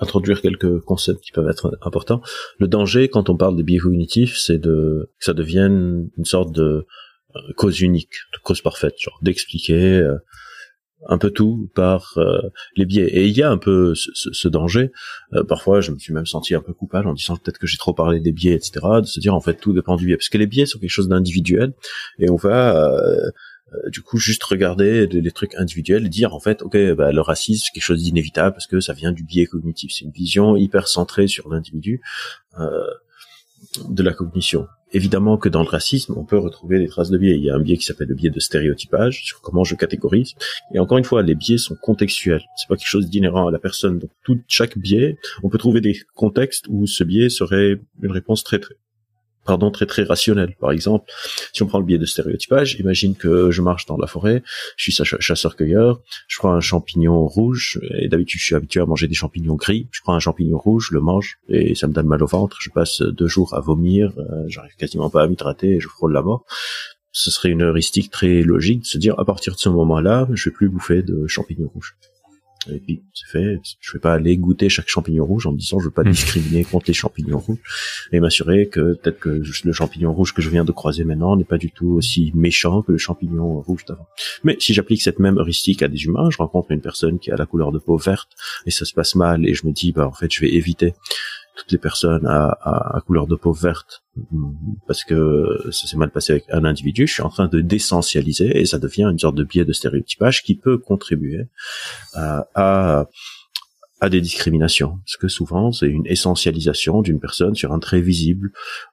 introduire quelques concepts qui peuvent être importants. Le danger, quand on parle des biais cognitifs, c'est de que ça devienne une sorte de cause unique, de cause parfaite, genre d'expliquer un peu tout par euh, les biais. Et il y a un peu ce, danger. Euh, parfois, je me suis même senti un peu coupable en disant peut-être que j'ai trop parlé des biais, etc. De se dire en fait tout dépend du biais, parce que les biais sont quelque chose d'individuel et on va euh, du coup juste regarder des, trucs individuels et dire en fait ok bah, le racisme c'est quelque chose d'inévitable parce que ça vient du biais cognitif. C'est une vision hyper centrée sur l'individu de la cognition évidemment que dans le racisme, on peut retrouver des traces de biais. Il y a un biais qui s'appelle le biais de stéréotypage sur comment je catégorise. Et encore une fois, les biais sont contextuels. C'est pas quelque chose d'inhérent à la personne. Donc, tout chaque biais, on peut trouver des contextes où ce biais serait une réponse très très pardon, très très rationnel. Par exemple, si on prend le biais de stéréotypage, imagine que je marche dans la forêt, je suis chasseur-cueilleur, je prends un champignon rouge, et d'habitude je suis habitué à manger des champignons gris, je prends un champignon rouge, le mange, et ça me donne mal au ventre, je passe deux jours à vomir, euh, j'arrive quasiment pas à m'hydrater, et je frôle la mort. Ce serait une heuristique très logique de se dire, à partir de ce moment-là, je vais plus bouffer de champignons rouges. Et puis c'est fait. Je vais pas aller goûter chaque champignon rouge en me disant je veux pas hmm. discriminer contre les champignons rouges et m'assurer que peut-être que le champignon rouge que je viens de croiser maintenant n'est pas du tout aussi méchant que le champignon rouge d'avant. Mais si j'applique cette même heuristique à des humains, je rencontre une personne qui a la couleur de peau verte et ça se passe mal et je me dis bah en fait je vais éviter toutes les personnes à, à, couleur de peau verte parce que ça s'est mal passé avec un individu, je suis en train de d'essentialiser et ça devient une sorte de biais de stéréotypage qui peut contribuer à, à à des discriminations, parce que souvent c'est une essentialisation d'une personne sur un trait visible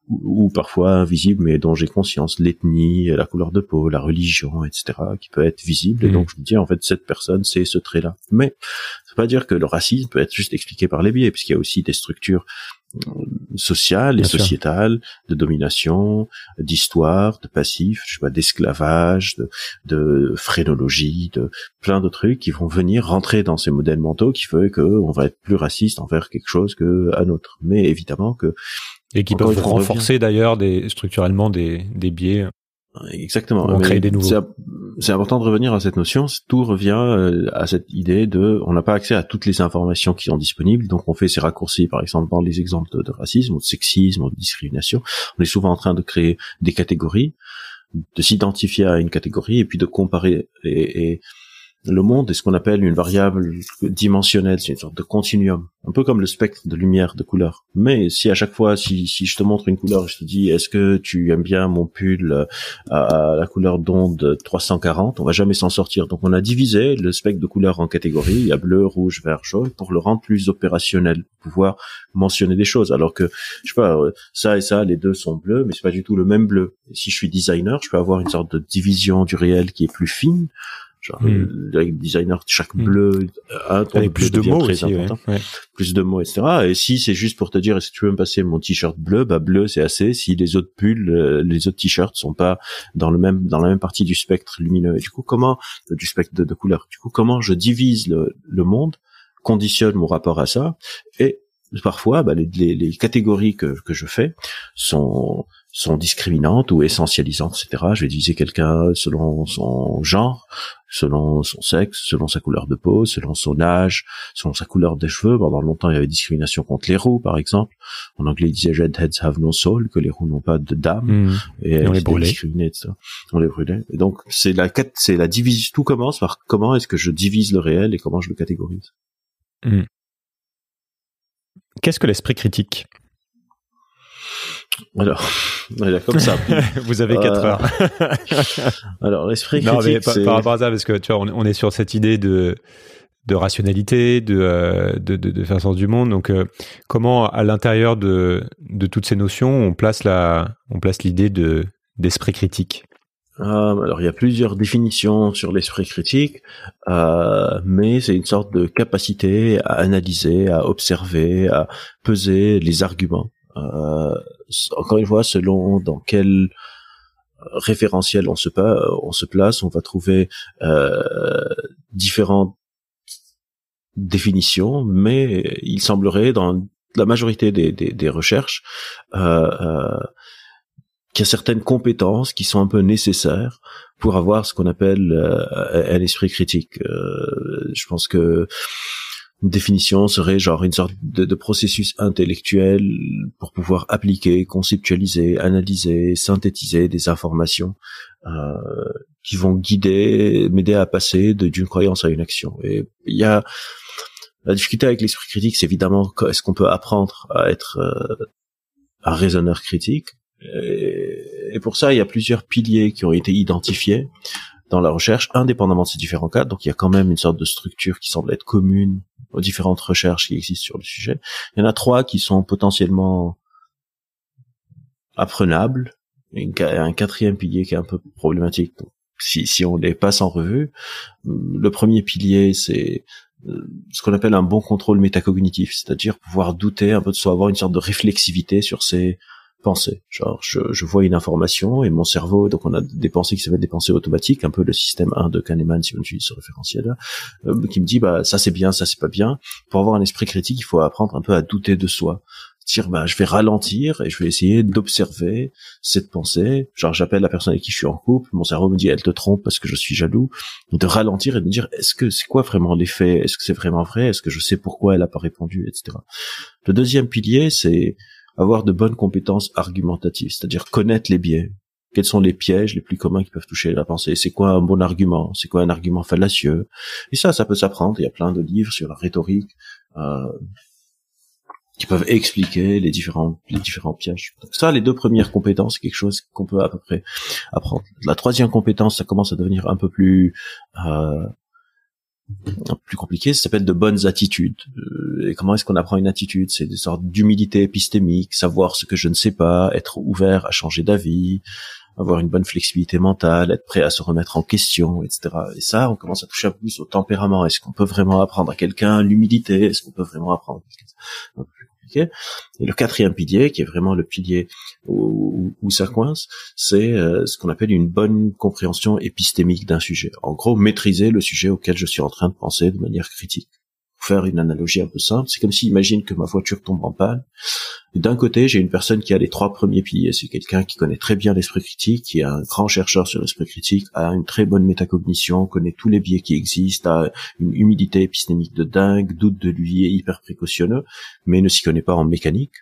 ou, parfois invisible mais dont j'ai conscience, l'ethnie, la couleur de peau, la religion, etc., qui peut être visible. Et mmh. donc je me dis en fait cette personne c'est ce trait-là. Mais pas dire que le racisme peut être juste expliqué par les biais, puisqu'il y a aussi des structures sociale et sociétale, de domination, d'histoire, de passif, je sais pas, d'esclavage, de, de phrénologie, de plein de trucs qui vont venir rentrer dans ces modèles mentaux qui font que on va être plus raciste envers quelque chose que un autre. Mais évidemment que et qui peuvent renforcer d'ailleurs des structurellement des, des biais Exactement. On crée des nouveaux. C'est important de revenir à cette notion. Tout revient euh, à cette idée de, on n'a pas accès à toutes les informations qui sont disponibles, donc on fait ces raccourcis, par exemple dans les exemples de, racisme, ou de sexisme, ou de discrimination. On est souvent en train de créer des catégories, de s'identifier à une catégorie et puis de comparer et, et le monde est ce qu'on appelle une variable dimensionnelle, c'est une sorte de continuum, un peu comme le spectre de lumière, de couleur. Mais si à chaque fois, si, si je te montre une couleur, je te dis, est-ce que tu aimes bien mon pull euh, à, la couleur d'onde 340, on va jamais s'en sortir. Donc on a divisé le spectre de couleurs en catégories, il y a bleu, rouge, vert, jaune, pour le rendre plus opérationnel, pouvoir mentionner des choses. Alors que, je sais pas, euh, ça et ça, les deux sont bleus, mais c'est pas du tout le même bleu. si je suis designer, je peux avoir une sorte de division du réel qui est plus fine, Genre, hmm. le designer, chaque hmm. bleu, un ton Avec plus de mots très important. Plus de mots, etc. Et si c'est juste pour te dire, est-ce que tu veux me passer mon t-shirt bleu, bah bleu c'est assez. Si les autres pulls, euh, les autres t-shirts sont pas dans le même, dans la même partie du spectre lumineux. Et du coup, comment, du spectre de, de couleur. Du coup, comment je divise le, le monde, conditionne mon rapport à ça, et parfois, bah, les, les, les, catégories que, que je fais sont sont discriminantes ou essentialisantes, etc. Je vais diviser quelqu'un selon son genre, selon son sexe, selon sa couleur de peau, selon son âge, selon sa couleur des cheveux. Pendant longtemps, il y avait discrimination contre les roux, par exemple. En anglais, il disait redheads have no soul, que les roux n'ont pas de d'âme. Mmh. Et, on les brûlait. On les brûlait. Et donc, c'est la, c'est la division, tout commence par comment est-ce que je divise le réel et comment je le catégorise. Mmh. Qu'est-ce que l'esprit critique? Alors, voilà, comme ça. Vous avez quatre Euh, heures. Alors, l'esprit non, mais critique, par, rapport à ça, parce que tu vois, on, on est sur cette idée de de rationalité, de, euh, de, de, de faire sens du monde. Donc, euh, comment à l'intérieur de, de toutes ces notions, on place la, on place l'idée de d'esprit critique alors, il y a plusieurs définitions sur l'esprit critique, mais c'est une sorte de capacité à analyser, à observer, à peser les arguments. Euh, encore une fois, selon dans quel référentiel on se, pa- on se place, on va trouver euh, différentes définitions, mais il semblerait dans la majorité des, recherches euh, euh, qu'il y a certaines compétences qui sont un peu nécessaires pour avoir ce qu'on appelle euh, un esprit critique. Euh, je pense que une définition serait genre une sorte de, processus intellectuel pour pouvoir appliquer, conceptualiser, analyser, synthétiser des informations euh, qui vont guider, m'aider à passer d'une croyance à une action. Et il y a la difficulté avec l'esprit critique, c'est évidemment est-ce qu'on peut apprendre à être euh, un raisonneur critique? Et, et pour ça, il y a plusieurs piliers qui ont été identifiés dans la recherche, indépendamment de ces différents cas. Donc il y a quand même une sorte de structure qui semble être commune différentes recherches qui existent sur le sujet. Il y en a trois qui sont potentiellement apprenables. Et un quatrième pilier qui est un peu problématique. Si, si on les passe en revue, le premier pilier, c'est euh, ce qu'on appelle un bon contrôle métacognitif, c'est-à-dire pouvoir douter un peu de soi, avoir une sorte de réflexivité sur ses pensées. Genre, je, je vois une information et mon cerveau, donc on a des pensées qui s'appellent des pensées automatiques, un peu le système 1 de Kahneman, si on utilise ce référentiel-là, euh, qui me dit, bah, ça c'est bien, ça c'est pas bien. Pour avoir un esprit critique, il faut apprendre un peu à douter de soi. Dire, bah, je vais ralentir et je vais essayer d'observer cette pensée. Genre, j'appelle la personne avec qui je suis en couple, mon cerveau me dit, elle te trompe parce que je suis jaloux. De ralentir et de dire, est-ce que c'est quoi vraiment l'effet? Est-ce que c'est vraiment vrai? Est-ce que je sais pourquoi elle a pas répondu, etc. Le deuxième pilier, c'est avoir de bonnes compétences argumentatives, c'est-à-dire connaître les biais. Quels sont les pièges les plus communs qui peuvent toucher la pensée? C'est quoi un bon argument? C'est quoi un argument fallacieux? Et ça, ça peut s'apprendre. Il y a plein de livres sur la rhétorique euh, qui peuvent expliquer les différents les différents pièges. Donc ça, les deux premières compétences, c'est quelque chose qu'on peut à peu près apprendre. La troisième compétence, ça commence à devenir un peu plus euh, plus compliqué, ça s'appelle de bonnes attitudes. Euh, et comment est-ce qu'on apprend une attitude? C'est des sortes d'humilité épistémique, savoir ce que je ne sais pas, être ouvert à changer d'avis, avoir une bonne flexibilité mentale, être prêt à se remettre en question, etc. Et ça, on commence à toucher un peu plus au tempérament. Est-ce qu'on peut vraiment apprendre à quelqu'un l'humilité? Est-ce qu'on peut vraiment apprendre? Et le quatrième pilier, qui est vraiment le pilier où, où ça coince, c'est euh, ce qu'on appelle une bonne compréhension épistémique d'un sujet. En gros, maîtriser le sujet auquel je suis en train de penser de manière critique. Pour faire une analogie un peu simple, c'est comme si, imagine que ma voiture tombe en panne. D'un côté, j'ai une personne qui a les trois premiers piliers. C'est quelqu'un qui connaît très bien l'esprit critique, qui est un grand chercheur sur l'esprit critique, a une très bonne métacognition, connaît tous les biais qui existent, a une humilité épistémique de dingue, doute de lui, hyper précautionneux, mais ne s'y connaît pas en mécanique.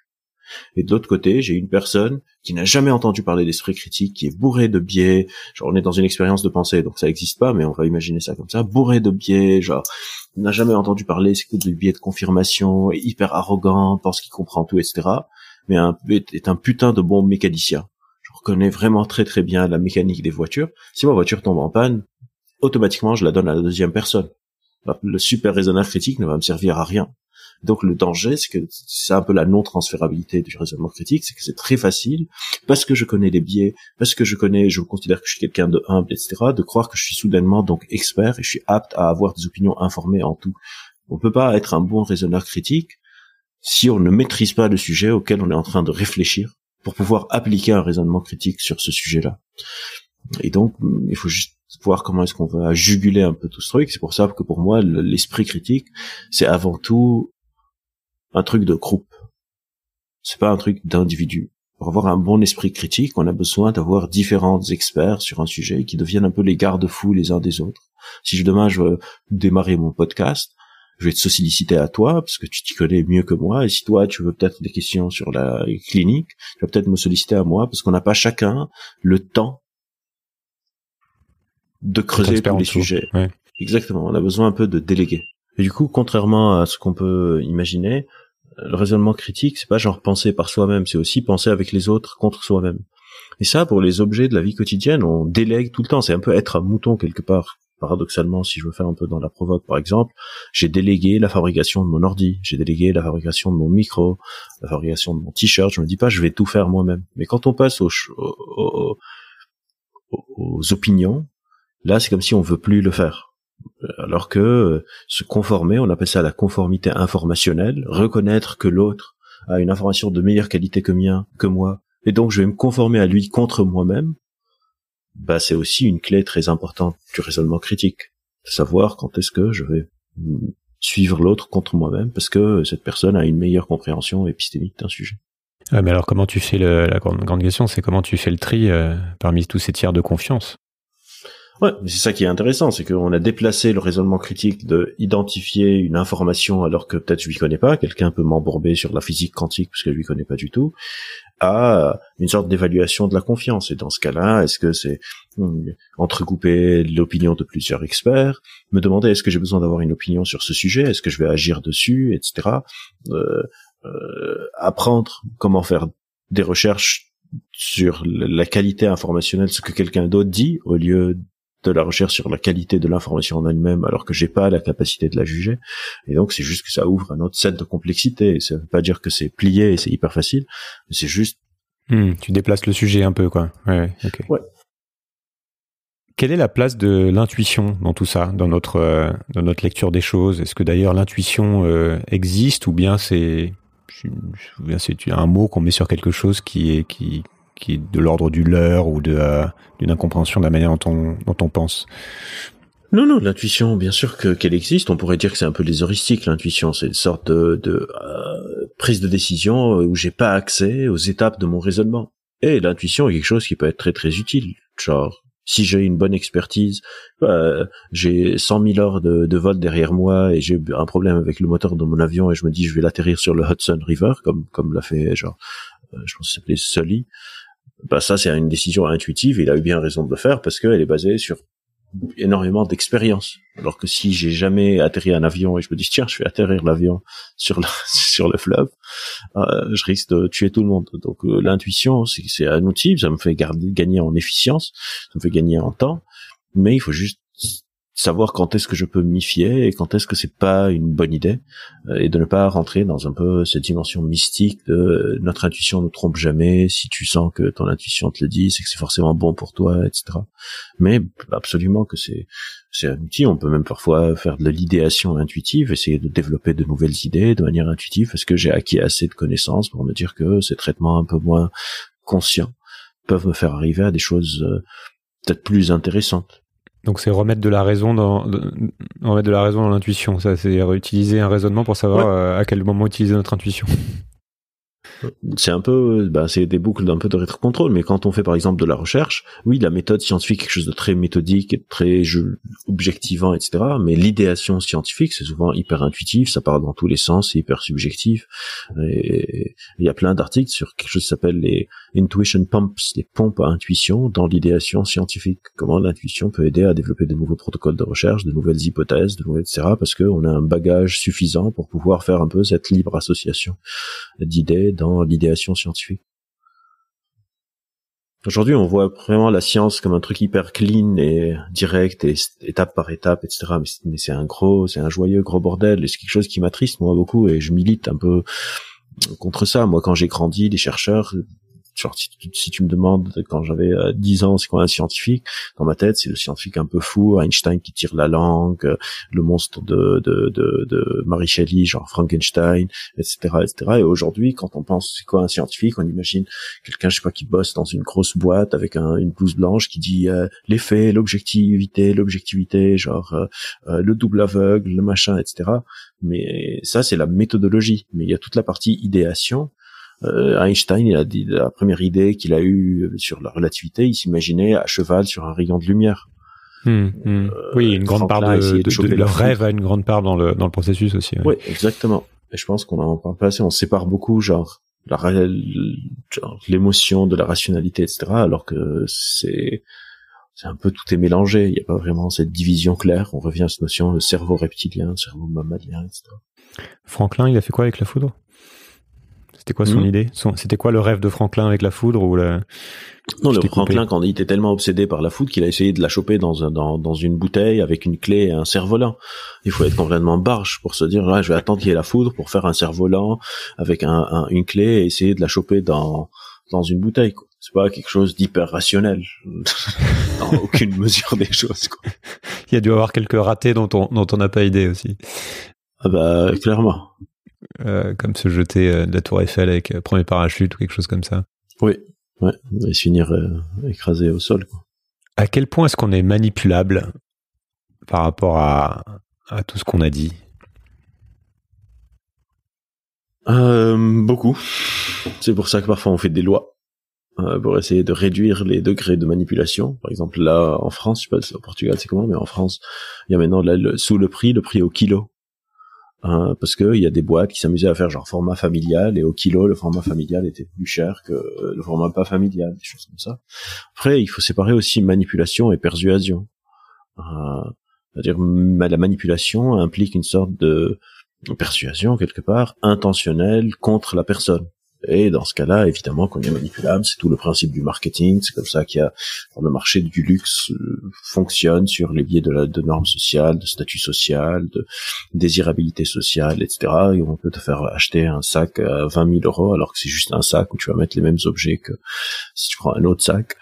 Et de l'autre côté, j'ai une personne qui n'a jamais entendu parler d'esprit critique, qui est bourré de biais. Genre, on est dans une expérience de pensée, donc ça n'existe pas, mais on va imaginer ça comme ça. Bourré de biais, genre, n'a jamais entendu parler, c'est que du biais de confirmation, est hyper arrogant, pense qu'il comprend tout, etc. Mais un, est un putain de bon mécanicien. Je reconnais vraiment très très bien la mécanique des voitures. Si ma voiture tombe en panne, automatiquement, je la donne à la deuxième personne. Le super raisonneur critique ne va me servir à rien. Donc le danger, c'est que c'est un peu la non-transférabilité du raisonnement critique, c'est que c'est très facile, parce que je connais les biais, parce que je connais, je considère que je suis quelqu'un de humble, etc., de croire que je suis soudainement donc expert et je suis apte à avoir des opinions informées en tout. On peut pas être un bon raisonneur critique si on ne maîtrise pas le sujet auquel on est en train de réfléchir pour pouvoir appliquer un raisonnement critique sur ce sujet-là. Et donc, il faut juste voir comment est-ce qu'on va juguler un peu tout ce truc. C'est pour ça que pour moi, l'esprit critique, c'est avant tout un truc de groupe. C'est pas un truc d'individu. pour avoir un bon esprit critique, on a besoin d'avoir différents experts sur un sujet qui deviennent un peu les garde-fous les uns des autres. Si je, demain je veux démarrer mon podcast, je vais te solliciter à toi parce que tu t'y connais mieux que moi. Et si toi tu veux peut-être des questions sur la clinique, tu vas peut-être me solliciter à moi parce qu'on n'a pas chacun le temps de creuser tous les sujets. Exactement. On a besoin un peu de déléguer. Et du coup, contrairement à ce qu'on peut imaginer, le raisonnement critique, c'est pas genre penser par soi-même, c'est aussi penser avec les autres contre soi-même. Et ça, pour les objets de la vie quotidienne, on délègue tout le temps. C'est un peu être un mouton quelque part. Paradoxalement, si je veux faire un peu dans la provoque, par exemple, j'ai délégué la fabrication de mon ordi, j'ai délégué la fabrication de mon micro, la fabrication de mon t-shirt. Je me dis pas, je vais tout faire moi-même. Mais quand on passe aux, aux, aux opinions, là, c'est comme si on veut plus le faire alors que euh, se conformer, on appelle ça la conformité informationnelle, reconnaître que l'autre a une information de meilleure qualité que mien, que moi, et donc je vais me conformer à lui contre moi-même, bah c'est aussi une clé très importante du raisonnement critique, savoir quand est-ce que je vais suivre l'autre contre moi-même parce que cette personne a une meilleure compréhension épistémique d'un sujet. Ah, mais alors comment tu fais le, la grande, question, c'est comment tu fais le tri euh, parmi tous ces tiers de confiance? Ouais, c'est ça qui est intéressant, c'est qu'on a déplacé le raisonnement critique de identifier une information alors que peut-être je lui connais pas, quelqu'un peut m'embourber sur la physique quantique parce je lui connais pas du tout, à une sorte d'évaluation de la confiance. Et dans ce cas-là, est-ce que c'est hmm, entrecouper l'opinion de plusieurs experts, me demander est-ce que j'ai besoin d'avoir une opinion sur ce sujet, est-ce que je vais agir dessus, etc. Euh, euh, apprendre comment faire des recherches sur la qualité informationnelle, ce que quelqu'un d'autre dit, au lieu de la recherche sur la qualité de l'information en elle-même alors que j'ai pas la capacité de la juger. Et donc c'est juste que ça ouvre un autre set de complexité. Et ça veut pas dire que c'est plié et c'est hyper facile, mais c'est juste. Hmm, tu déplaces le sujet un peu, quoi. Ouais, ouais. Quelle est la place de l'intuition dans tout ça, dans notre euh, dans notre lecture des choses? Est-ce que d'ailleurs l'intuition euh, existe ou bien c'est c'est un mot qu'on met sur quelque chose qui est qui qui est de l'ordre du leurre ou de euh, d'une incompréhension de la manière dont on, dont on pense. Non, non, l'intuition, bien sûr que qu'elle existe. On pourrait dire que c'est un peu les heuristiques. L'intuition, c'est une sorte de, de euh, prise de décision où j'ai pas accès aux étapes de mon raisonnement. Et l'intuition est quelque chose qui peut être très très utile. Genre, si j'ai une bonne expertise, euh, j'ai 100 000 heures de, de vol derrière moi et j'ai un problème avec le moteur de mon avion et je me dis je vais l'atterrir sur le Hudson River comme comme l'a fait genre je pense que s'appelait Sully bah ça c'est une décision intuitive il a eu bien raison de le faire parce qu'elle est basée sur énormément d'expérience. Alors que si j'ai jamais atterri un avion et je me dis tiens je vais atterrir l'avion sur le, sur le fleuve, euh, je risque de tuer tout le monde. Donc euh, l'intuition c'est c'est un outil, ça me fait gagner en efficience, ça me fait gagner en temps, mais il faut juste savoir quand est-ce que je peux m'y fier et quand est-ce que c'est pas une bonne idée euh, et de ne pas rentrer dans un peu cette dimension mystique de euh, notre intuition ne trompe jamais si tu sens que ton intuition te le dit c'est que c'est forcément bon pour toi etc mais absolument que c'est c'est un outil. On peut même parfois faire de l'idéation intuitive essayer de développer de nouvelles idées de manière intuitive parce que j'ai acquis assez de connaissances pour me dire que ces traitements un peu moins conscients peuvent me faire arriver à des choses euh, peut-être plus intéressantes donc c'est remettre de la raison dans remettre de la raison dans l'intuition. Ça, c'est utiliser un raisonnement pour savoir euh, à quel moment utiliser notre intuition c'est un peu, bah, c'est des boucles d'un peu de rétrocontrôle, mais quand on fait par exemple de la recherche, oui, la méthode scientifique quelque chose de très méthodique, très objectivant, etc. Mais l'idéation scientifique, c'est souvent hyper intuitif, ça part dans tous les sens, c'est hyper subjectif. Et il y a plein d'articles sur quelque chose qui s'appelle les intuition pumps, les pompes à intuition dans l'idéation scientifique. Comment l'intuition peut aider à développer de nouveaux protocoles de recherche, de nouvelles hypothèses, de nouvelles, etc. Parce qu'on a un bagage suffisant pour pouvoir faire un peu cette libre association d'idées l'idéation scientifique. Aujourd'hui, on voit vraiment la science comme un truc hyper clean et direct et étape par étape, etc. Mais c'est un gros, c'est un joyeux gros bordel et c'est quelque chose qui m'attriste moi beaucoup et je milite un peu contre ça. Moi, quand j'ai grandi, les chercheurs si, tu me demandes quand j'avais 10 euh, ans c'est quoi un scientifique dans ma tête c'est le scientifique un peu fou Einstein qui tire la langue euh, le monstre de de de, de Shelley genre Frankenstein etc etc et aujourd'hui quand on pense c'est quoi un scientifique on imagine quelqu'un je sais pas qui bosse dans une grosse boîte avec une blouse blanche qui dit euh, les l'objectivité l'objectivité genre le double aveugle le machin etc mais ça c'est la méthodologie. Mais il y a toute la partie idéation Euh, Einstein, il a dit la première idée qu'il a eue sur la relativité, il s'imaginait à cheval sur un rayon de lumière. Hmm, hmm. oui, une grande part de, de, leur rêve a une grande part dans le dans le processus aussi. Oui, exactement. Et je pense qu'on en parle pas assez. On sépare beaucoup, genre l'émotion de la rationalité, etc. Alors que c'est c'est un peu tout est mélangé. Il n'y a pas vraiment cette division claire. On revient à cette notion de cerveau reptilien, cerveau mammalien, etc. Franklin, il a fait quoi avec la foudre? C'était quoi son hmm. idée? C'était quoi le rêve de Franklin avec la foudre ou la... Non, le Franklin, quand il était tellement obsédé par la foudre qu'il a essayé de la choper dans, un, dans, dans une bouteille avec une clé et un cerf-volant. Il faut être complètement barge pour se dire, là, je vais attendre qu'il y ait la foudre pour faire un cerf-volant avec un, une clé et essayer de la choper dans, dans une bouteille. C'est pas quelque chose d'hyper rationnel. dans aucune mesure des choses. Quoi. Il y a dû avoir quelques ratés dont on dont on n'a pas idée aussi. Ah bah clairement. Euh, comme se jeter euh, de la tour Eiffel avec euh, premier parachute ou quelque chose comme ça. Oui, ouais, et se finir écrasé au sol. Quoi. À quel point est-ce qu'on est manipulable par rapport à, à tout ce qu'on a dit? Beaucoup. C'est pour ça que parfois on fait des lois pour essayer de réduire les degrés de manipulation. Par exemple, là, en France, je sais pas au Portugal c'est comment, mais en France, il y a maintenant sous le prix, le prix au kilo. Hein, parce que il y a des boîtes qui s'amusaient à faire genre format familial et au kilo le format familial était plus cher que le format pas familial, des choses comme ça. Après, il faut séparer aussi manipulation et persuasion. Euh, c'est-à-dire la manipulation implique une sorte de persuasion quelque part intentionnelle contre la personne. Et dans ce cas-là, évidemment, qu'on est manipulable, c'est tout le principe du marketing. C'est comme ça qu'il y a le marché du luxe euh, fonctionne sur les biais de, la, de normes sociales, de statut social, de désirabilité sociale, etc. Et on peut te faire acheter un sac à 20 000 euros alors que c'est juste un sac où tu vas mettre les mêmes objets que si tu prends un autre sac.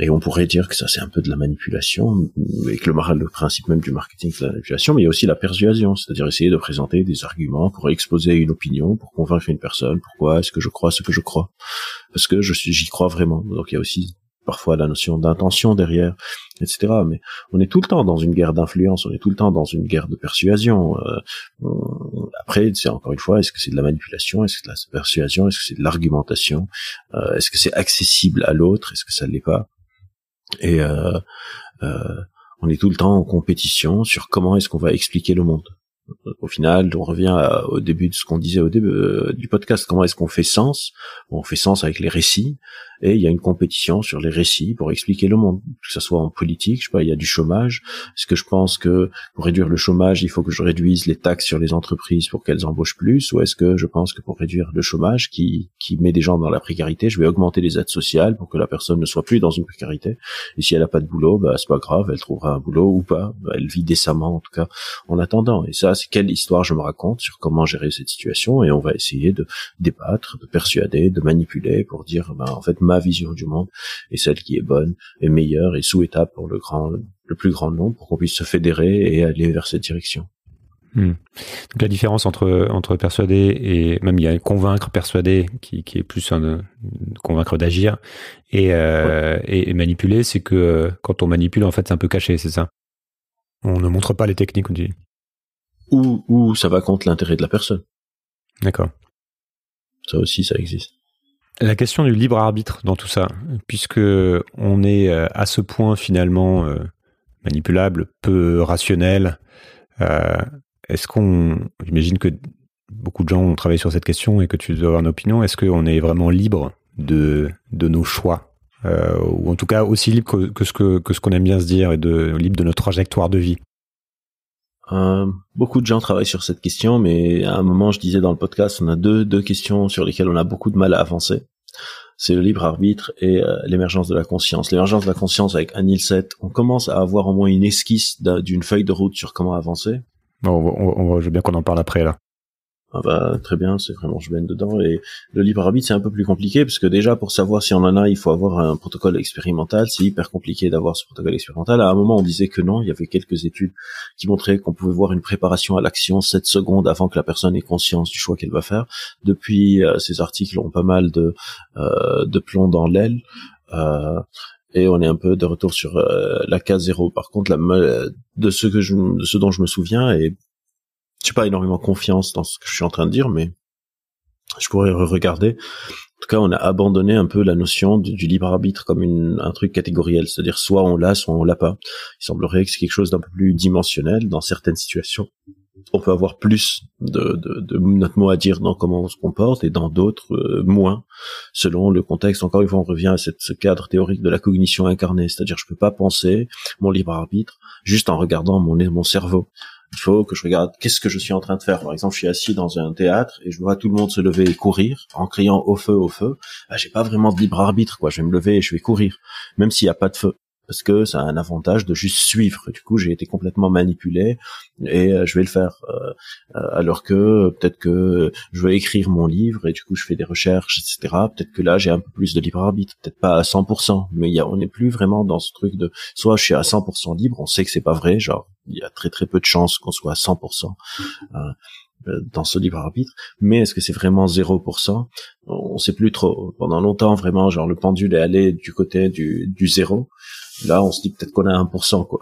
Et on pourrait dire que ça c'est un peu de la manipulation, et que le, le principe même du marketing c'est la manipulation, mais il y a aussi la persuasion, c'est-à-dire essayer de présenter des arguments pour exposer une opinion, pour convaincre une personne, pourquoi est-ce que je crois ce que je crois, parce que je suis, j'y crois vraiment. Donc il y a aussi parfois la notion d'intention derrière, etc. Mais on est tout le temps dans une guerre d'influence, on est tout le temps dans une guerre de persuasion. Euh, après, c'est encore une fois, est-ce que c'est de la manipulation, est-ce que c'est de la persuasion, est-ce que c'est de l'argumentation, euh, est-ce que c'est accessible à l'autre, est-ce que ça l'est pas? Et euh, on est tout le temps en compétition sur comment est-ce qu'on va expliquer le monde au final, on revient au début de ce qu'on disait au début euh, du podcast. Comment est-ce qu'on fait sens? On fait sens avec les récits, et il y a une compétition sur les récits pour expliquer le monde, que ce soit en politique. Je sais pas, il y a du chômage. Est-ce que je pense que pour réduire le chômage, il faut que je réduise les taxes sur les entreprises pour qu'elles embauchent plus, ou est-ce que je pense que pour réduire le chômage qui qui met des gens dans la précarité, je vais augmenter les aides sociales pour que la personne ne soit plus dans une précarité. Et si elle a pas de boulot, bah c'est pas grave, elle trouvera un boulot ou pas. Bah, elle vit décemment en tout cas en attendant. Et ça, c'est quelle histoire je me raconte sur comment gérer cette situation et on va essayer de débattre, de persuader, de manipuler pour dire, ben, en fait, ma vision du monde est celle qui est bonne, est meilleure et souhaitable pour le grand, le plus grand nombre pour qu'on puisse se fédérer et aller vers cette direction. Hmm. Donc la différence entre entre persuader et même il y a convaincre, persuader qui, qui est plus un convaincre d'agir et, euh, et, manipuler, c'est que euh, quand on manipule en fait c'est un peu caché, c'est ça? On ne montre pas les techniques, on dit ou, ou ça va contre l'intérêt de la personne. D'accord. Ça aussi, ça existe. La question du libre arbitre dans tout ça, puisque on est euh, à ce point finalement euh, manipulable, peu rationnel, euh, est-ce qu'on, j'imagine que beaucoup de gens ont travaillé sur cette question et que tu dois avoir une opinion, est-ce qu'on est vraiment libre de, de nos choix ou en tout cas aussi libre que, ce que, que ce qu'on aime bien se dire et de libre de notre trajectoire de vie? Euh, beaucoup de gens travaillent sur cette question, mais à un moment, je disais dans le podcast, on a deux, deux questions sur lesquelles on a beaucoup de mal à avancer. C'est le libre arbitre et euh, l'émergence de la conscience. L'émergence de la conscience avec Anil 7, on commence à avoir au moins une esquisse d'une feuille de route sur comment avancer. Bon, on, je veux bien qu'on en parle après là. Ah bah, très bien, c'est vraiment je baigne dedans. Et le libre arbitre, c'est un peu plus compliqué parce que déjà pour savoir si on en a, il faut avoir un protocole expérimental. C'est hyper compliqué d'avoir ce protocole expérimental. À un moment, on disait que non. Il y avait quelques études qui montraient qu'on pouvait voir une préparation à l'action 7 secondes avant que la personne ait conscience du choix qu'elle va faire. Depuis, euh, ces articles ont pas mal de euh, de plomb dans l'aile. Euh, et on est un peu de retour sur la case zéro. Par contre, la, de ce que je, de ce dont je me souviens, et j'ai pas énormément confiance dans ce que je suis en train de dire, mais je pourrais regarder. En tout cas, on a abandonné un peu la notion du, du libre arbitre comme une, un truc catégoriel, c'est-à-dire soit on l'a, soit on l'a pas. Il semblerait que c'est quelque chose d'un peu plus dimensionnel dans certaines situations. On peut avoir plus de, de, de notre mot à dire dans comment on se comporte et dans d'autres euh, moins, selon le contexte. Encore une fois, on revient à cette, ce cadre théorique de la cognition incarnée, c'est-à-dire je peux pas penser mon libre arbitre juste en regardant mon, mon cerveau il faut que je regarde qu'est-ce que je suis en train de faire. Par exemple, je suis assis dans un théâtre et je vois tout le monde se lever et courir en criant au feu, au feu. Bah, j'ai pas vraiment de libre arbitre, quoi. Je vais me lever et je vais courir, même s'il n'y a pas de feu parce que ça a un avantage de juste suivre. Du coup, j'ai été complètement manipulé et euh, je vais le faire. Euh, euh, alors que peut-être que je veux écrire mon livre et du coup, je fais des recherches, etc. Peut-être que là, j'ai un peu plus de libre arbitre, peut-être pas à 100%, mais y a, on n'est plus vraiment dans ce truc de soit je suis à 100% libre, on sait que c'est pas vrai, genre il y a très très peu de chances qu'on soit à 100%. Dans ce libre arbitre, mais est-ce que c'est vraiment 0% On sait plus trop. Pendant longtemps, vraiment, genre le pendule est allé du côté du, du zéro, Là, on se dit peut-être qu'on a 1%, quoi.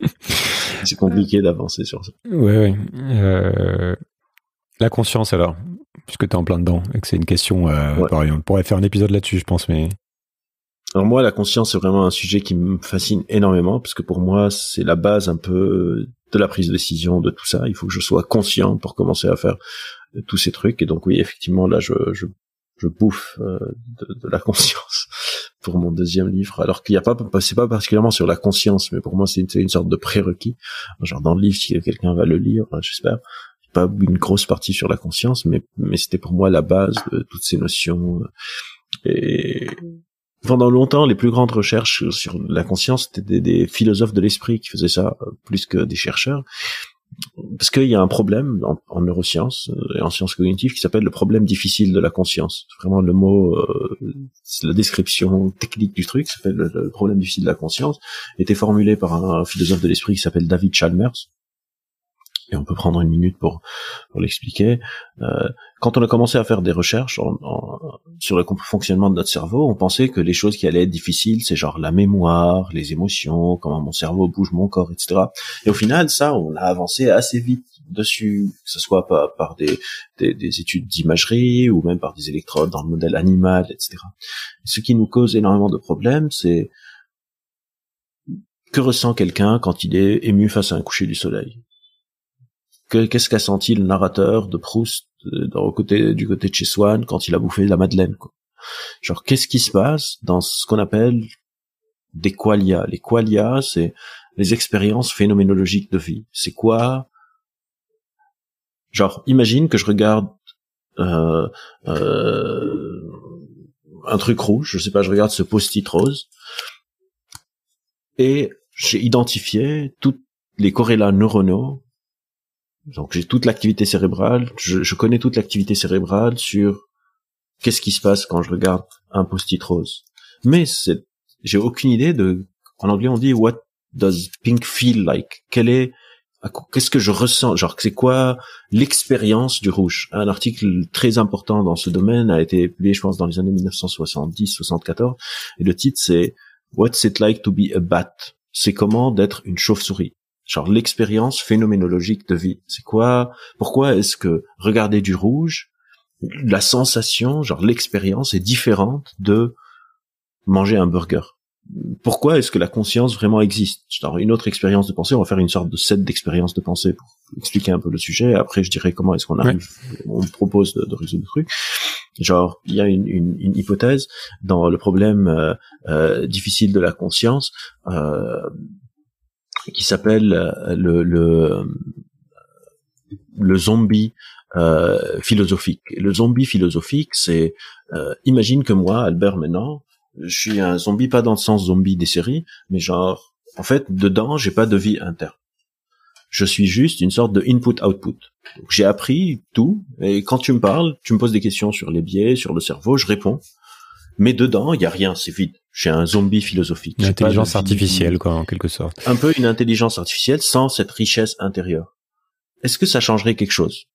c'est compliqué d'avancer sur ça. Ouais, ouais. Euh, la conscience, alors, puisque tu es en plein dedans, et que c'est une question, euh, pareil, on pourrait faire un épisode là-dessus, je pense, mais... Alors moi, la conscience, c'est vraiment un sujet qui me fascine énormément, parce que pour moi, c'est la base un peu de la prise de décision, de tout ça. Il faut que je sois conscient pour commencer à faire tous ces trucs. Et donc oui, effectivement, là, je, je, je bouffe euh, de, de, la conscience pour mon deuxième livre, alors qu'il n'y a pas, c'est pas particulièrement sur la conscience, mais pour moi c'est une, sorte de prérequis. Genre dans le livre, si quelqu'un va le lire, j'espère, pas une grosse partie sur la conscience, mais mais c'était pour moi la base de toutes ces notions. Et pendant longtemps, les plus grandes recherches sur la conscience, c'était des, philosophes de l'esprit qui faisaient ça plus que des chercheurs parce qu'il y a un problème en, en, neurosciences et en sciences cognitives qui s'appelle le problème difficile de la conscience. Vraiment le mot, euh, la description technique du truc s'appelle le, le, problème difficile de la conscience, était formulé par un philosophe de l'esprit qui s'appelle David Chalmers, et on peut prendre une minute pour, l'expliquer. Euh, quand on a commencé à faire des recherches sur le fonctionnement de notre cerveau, on pensait que les choses qui allaient être difficiles, c'est genre la mémoire, les émotions, comment mon cerveau bouge mon corps, etc. Et au final, ça, on a avancé assez vite dessus, que ce soit par, par des, des, des études d'imagerie ou même par des électrodes dans le modèle animal, etc. Ce qui nous cause énormément de problèmes, c'est que ressent quelqu'un quand il est ému face à un coucher du soleil? Qu'est-ce qu'a senti le narrateur de Proust euh, côté, du côté de chez Swann quand il a bouffé la Madeleine quoi. Genre qu'est-ce qui se passe dans ce qu'on appelle des qualia? Les qualia, c'est les expériences phénoménologiques de vie. C'est quoi? Genre imagine que je regarde euh, euh, un truc rouge, je sais pas, je regarde ce post-it rose et j'ai identifié tous les corrélats neuronaux donc j'ai toute l'activité cérébrale, je, je, connais toute l'activité cérébrale sur qu'est-ce qui se passe quand je regarde un post-it rose. Mais j'ai aucune idée de, en anglais on dit what does pink feel like? Quel est, qu'est-ce que je ressens? Genre c'est quoi l'expérience du rouge? Un article très important dans ce domaine a été publié, je pense, dans les années 1970-74, et le titre c'est What's it like to be a bat? C'est comment d'être une chauve-souris genre l'expérience phénoménologique de vie. C'est quoi? Pourquoi est-ce que regarder du rouge, la sensation, genre l'expérience est différente de manger un burger? Pourquoi est-ce que la conscience vraiment existe? Genre une autre expérience de pensée, on va faire une sorte de set d'expériences de pensée pour expliquer un peu le sujet. Après, je dirais comment est-ce qu'on arrive, on propose de, de, résoudre le truc. Genre, il y a une, une, une hypothèse dans le problème euh, euh, difficile de la conscience. Euh, qui s'appelle euh, le, le, le zombie euh, philosophique. le zombie philosophique, c'est euh, imagine que moi, Albert, maintenant, je suis un zombie pas dans le sens zombie des séries, mais genre en fait dedans j'ai pas de vie interne. Je suis juste une sorte de input-output. J'ai appris tout et quand tu me parles, tu me poses des questions sur les biais, sur le cerveau, je réponds. Mais dedans, il y a rien, c'est vide. J'ai un zombie philosophique. Une intelligence artificielle, quoi, en quelque sorte. Un peu une intelligence artificielle sans cette richesse intérieure. Est-ce que ça changerait quelque chose?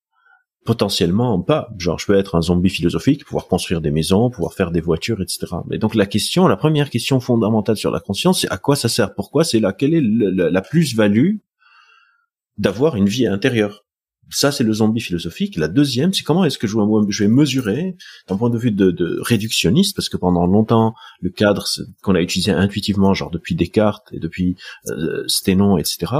Potentiellement pas. Genre, je peux être un zombie philosophique, pouvoir construire des maisons, pouvoir faire des voitures, etc. Mais donc la question, la première question fondamentale sur la conscience, c'est à quoi ça sert? Pourquoi c'est là? Quelle est la plus-value d'avoir une vie intérieure? Ça, c'est le zombie philosophique. La deuxième, c'est comment est-ce que je, vais mesurer d'un point de vue de, de, réductionniste, parce que pendant longtemps, le cadre qu'on a utilisé intuitivement, genre depuis Descartes et depuis euh, Sténon, etc.,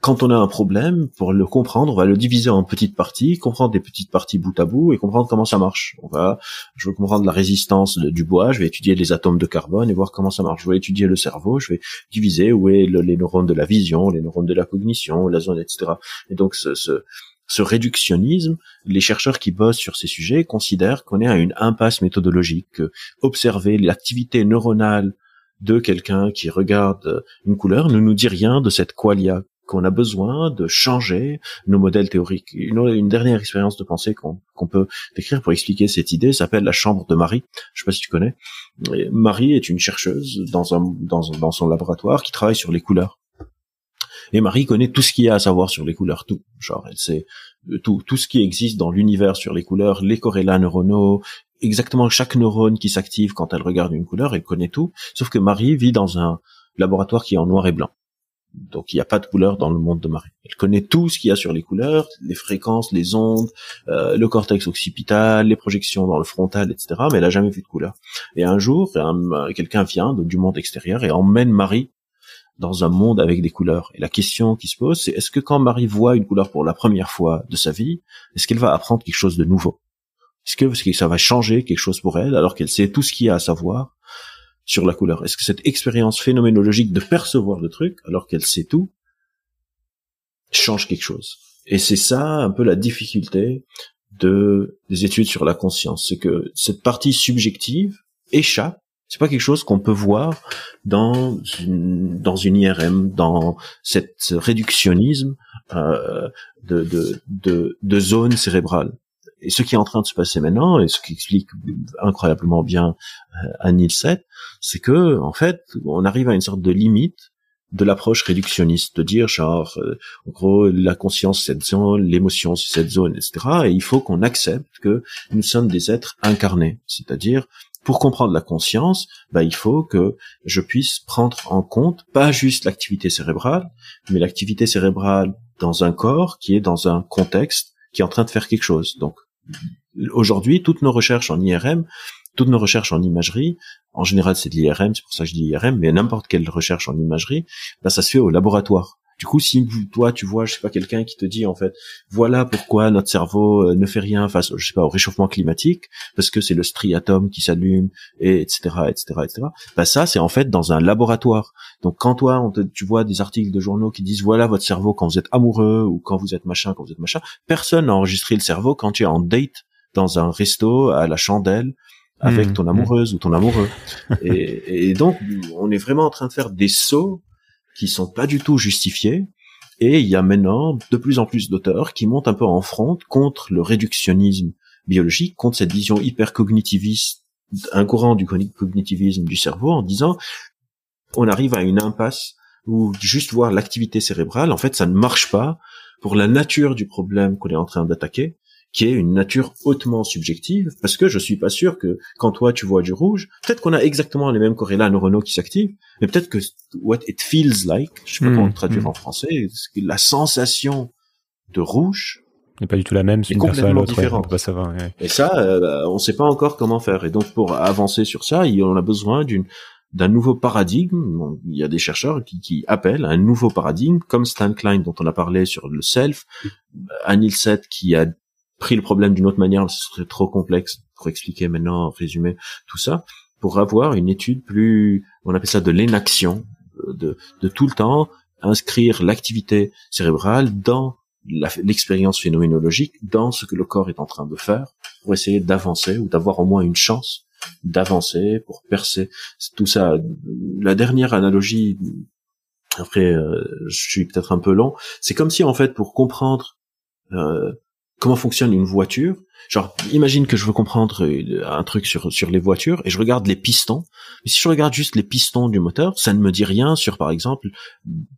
quand on a un problème, pour le comprendre, on va le diviser en petites parties, comprendre des petites parties bout à bout et comprendre comment ça marche. On va, je veux comprendre la résistance du bois, je vais étudier les atomes de carbone et voir comment ça marche. Je vais étudier le cerveau, je vais diviser où est les neurones de la vision, les neurones de la cognition, la zone, etc. Et donc ce, ce, ce réductionnisme, les chercheurs qui bossent sur ces sujets considèrent qu'on est à une impasse méthodologique. Observer l'activité neuronale de quelqu'un qui regarde une couleur ne nous dit rien de cette qualia qu'on a besoin de changer nos modèles théoriques. Une, dernière expérience de pensée qu'on peut décrire pour expliquer cette idée s'appelle la chambre de Marie. Je sais pas si tu connais. Marie est une chercheuse dans, son laboratoire qui travaille sur les couleurs. Et Marie connaît tout ce qu'il y a à savoir sur les couleurs, tout. Genre, elle sait tout, tout ce qui existe dans l'univers sur les couleurs, les corrélats neuronaux, exactement chaque neurone qui s'active quand elle regarde une couleur, elle connaît tout. Sauf que Marie vit dans un laboratoire qui est en noir et blanc. Donc il n'y a pas de couleur dans le monde de Marie. Elle connaît tout ce qu'il y a sur les couleurs, les fréquences, les ondes, euh, le cortex occipital, les projections dans le frontal, etc. Mais elle a jamais vu de couleur. Et un jour, quelqu'un vient du monde extérieur et emmène Marie dans un monde avec des couleurs. Et la question qui se pose, c'est est-ce que quand Marie voit une couleur pour la première fois de sa vie, est-ce qu'elle va apprendre quelque chose de nouveau? Est-ce que, que ça va changer quelque chose pour elle alors qu'elle sait tout ce qu'il y a à savoir sur la couleur. Est-ce que cette expérience phénoménologique de percevoir le truc, alors qu'elle sait tout, change quelque chose? Et c'est ça un peu la difficulté de des études sur la conscience, c'est que cette partie subjective échappe. C'est pas quelque chose qu'on peut voir dans une, IRM, dans cette ce réductionnisme euh, de zone cérébrale et ce qui est en train de se passer maintenant, et ce qui explique incroyablement bien euh, Anil 7, c'est que en fait, on arrive à une sorte de limite de l'approche réductionniste, de dire genre, euh, en gros, la conscience c'est cette zone, l'émotion c'est cette zone, etc. Et il faut qu'on accepte que nous sommes des êtres incarnés, c'est-à-dire pour comprendre la conscience, bah, il faut que je puisse prendre en compte pas juste l'activité cérébrale, mais l'activité cérébrale dans un corps qui est dans un contexte qui est en train de faire quelque chose. Donc, aujourd'hui, toutes nos recherches en IRM, toutes nos recherches en imagerie, en général c'est de l'IRM, c'est pour ça que je dis IRM, mais n'importe quelle recherche en imagerie, ben ça se fait au laboratoire. Du coup, si toi tu vois, je sais pas, quelqu'un qui te dit en fait, voilà pourquoi notre cerveau euh, ne fait rien face, je sais pas, au réchauffement climatique, parce que c'est le striatum qui s'allume, et etc., etc., etc. Bah ça, c'est en fait dans un laboratoire. Donc quand toi, on te, tu vois des articles de journaux qui disent voilà votre cerveau quand vous êtes amoureux ou quand vous êtes machin, quand vous êtes machin, personne n'a enregistré le cerveau quand tu es en date dans un resto à la chandelle avec mmh, ton mmh. amoureuse ou ton amoureux. et, et donc, on est vraiment en train de faire des sauts qui sont pas du tout justifiés. Et il y a maintenant de plus en plus d'auteurs qui montent un peu en front contre le réductionnisme biologique, contre cette vision hyper cognitiviste, un courant du cognitivisme du cerveau, en disant on arrive à une impasse où juste voir l'activité cérébrale, en fait, ça ne marche pas pour la nature du problème qu'on est en train d'attaquer qui est une nature hautement subjective, parce que je suis pas sûr que quand toi tu vois du rouge, peut-être qu'on a exactement les mêmes corrélats neuronaux qui s'activent, mais peut-être que what it feels like, je sais pas comment hmm, traduire hmm. en français, la sensation de rouge n'est pas du tout la même d'une personne à l'autre. Et ça, euh, on sait pas encore comment faire. Et donc pour avancer sur ça, on a besoin d'une d'un nouveau paradigme. Il y a des chercheurs qui, qui, appellent un nouveau paradigme, comme Stan Klein dont on a parlé sur le self, Anil Seth qui a pris le problème d'une autre manière, ce serait trop complexe pour expliquer maintenant, résumer tout ça, pour avoir une étude plus, on appelle ça de l'énaction, de, de tout le temps inscrire l'activité cérébrale dans l'expérience phénoménologique, dans ce que le corps est en train de faire, pour essayer d'avancer ou d'avoir au moins une chance d'avancer, pour percer tout ça. La dernière analogie, après euh, je suis peut-être un peu long, c'est comme si en fait pour comprendre euh, comment fonctionne une voiture. Genre, imagine que je veux comprendre euh, un truc sur sur les voitures et je regarde les pistons. Mais si je regarde juste les pistons du moteur, ça ne me dit rien sur, par exemple,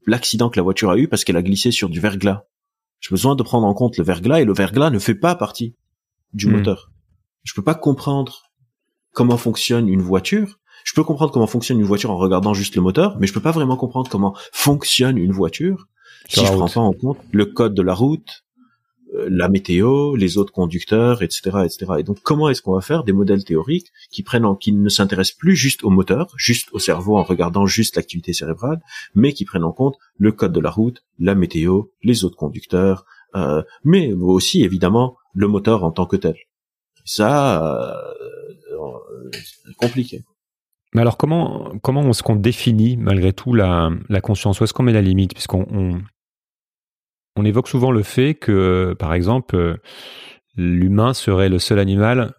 l'accident que la voiture a eu parce qu'elle a glissé sur du verglas. J'ai besoin de prendre en compte le verglas et le verglas ne fait pas partie du hmm. moteur. Je peux pas comprendre comment fonctionne une voiture. Je peux comprendre comment fonctionne une voiture en regardant juste le moteur, mais je peux pas vraiment comprendre comment fonctionne une voiture si je prends pas en compte le code de la route, la météo, les autres conducteurs, etc., etc. Et donc, comment est-ce qu'on va faire des modèles théoriques qui prennent en, qui ne s'intéressent plus juste au moteur, juste au cerveau en regardant juste l'activité cérébrale, mais qui prennent en compte le code de la route, la météo, les autres conducteurs, euh, mais aussi évidemment le moteur en tant que tel. Ça, euh, compliqué. Mais alors comment comment est-ce qu'on définit malgré tout la, la conscience? Où est-ce qu'on met la limite? Puisqu'on on, on évoque souvent le fait que, par exemple, l'humain serait le seul animal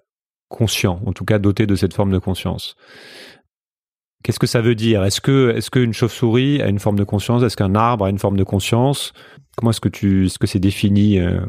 conscient, en tout cas doté de cette forme de conscience. Qu'est-ce que ça veut dire? Est-ce que est-ce qu'une chauve-souris a une forme de conscience? Est-ce qu'un arbre a une forme de conscience? Comment est-ce que tu est-ce que c'est défini euh?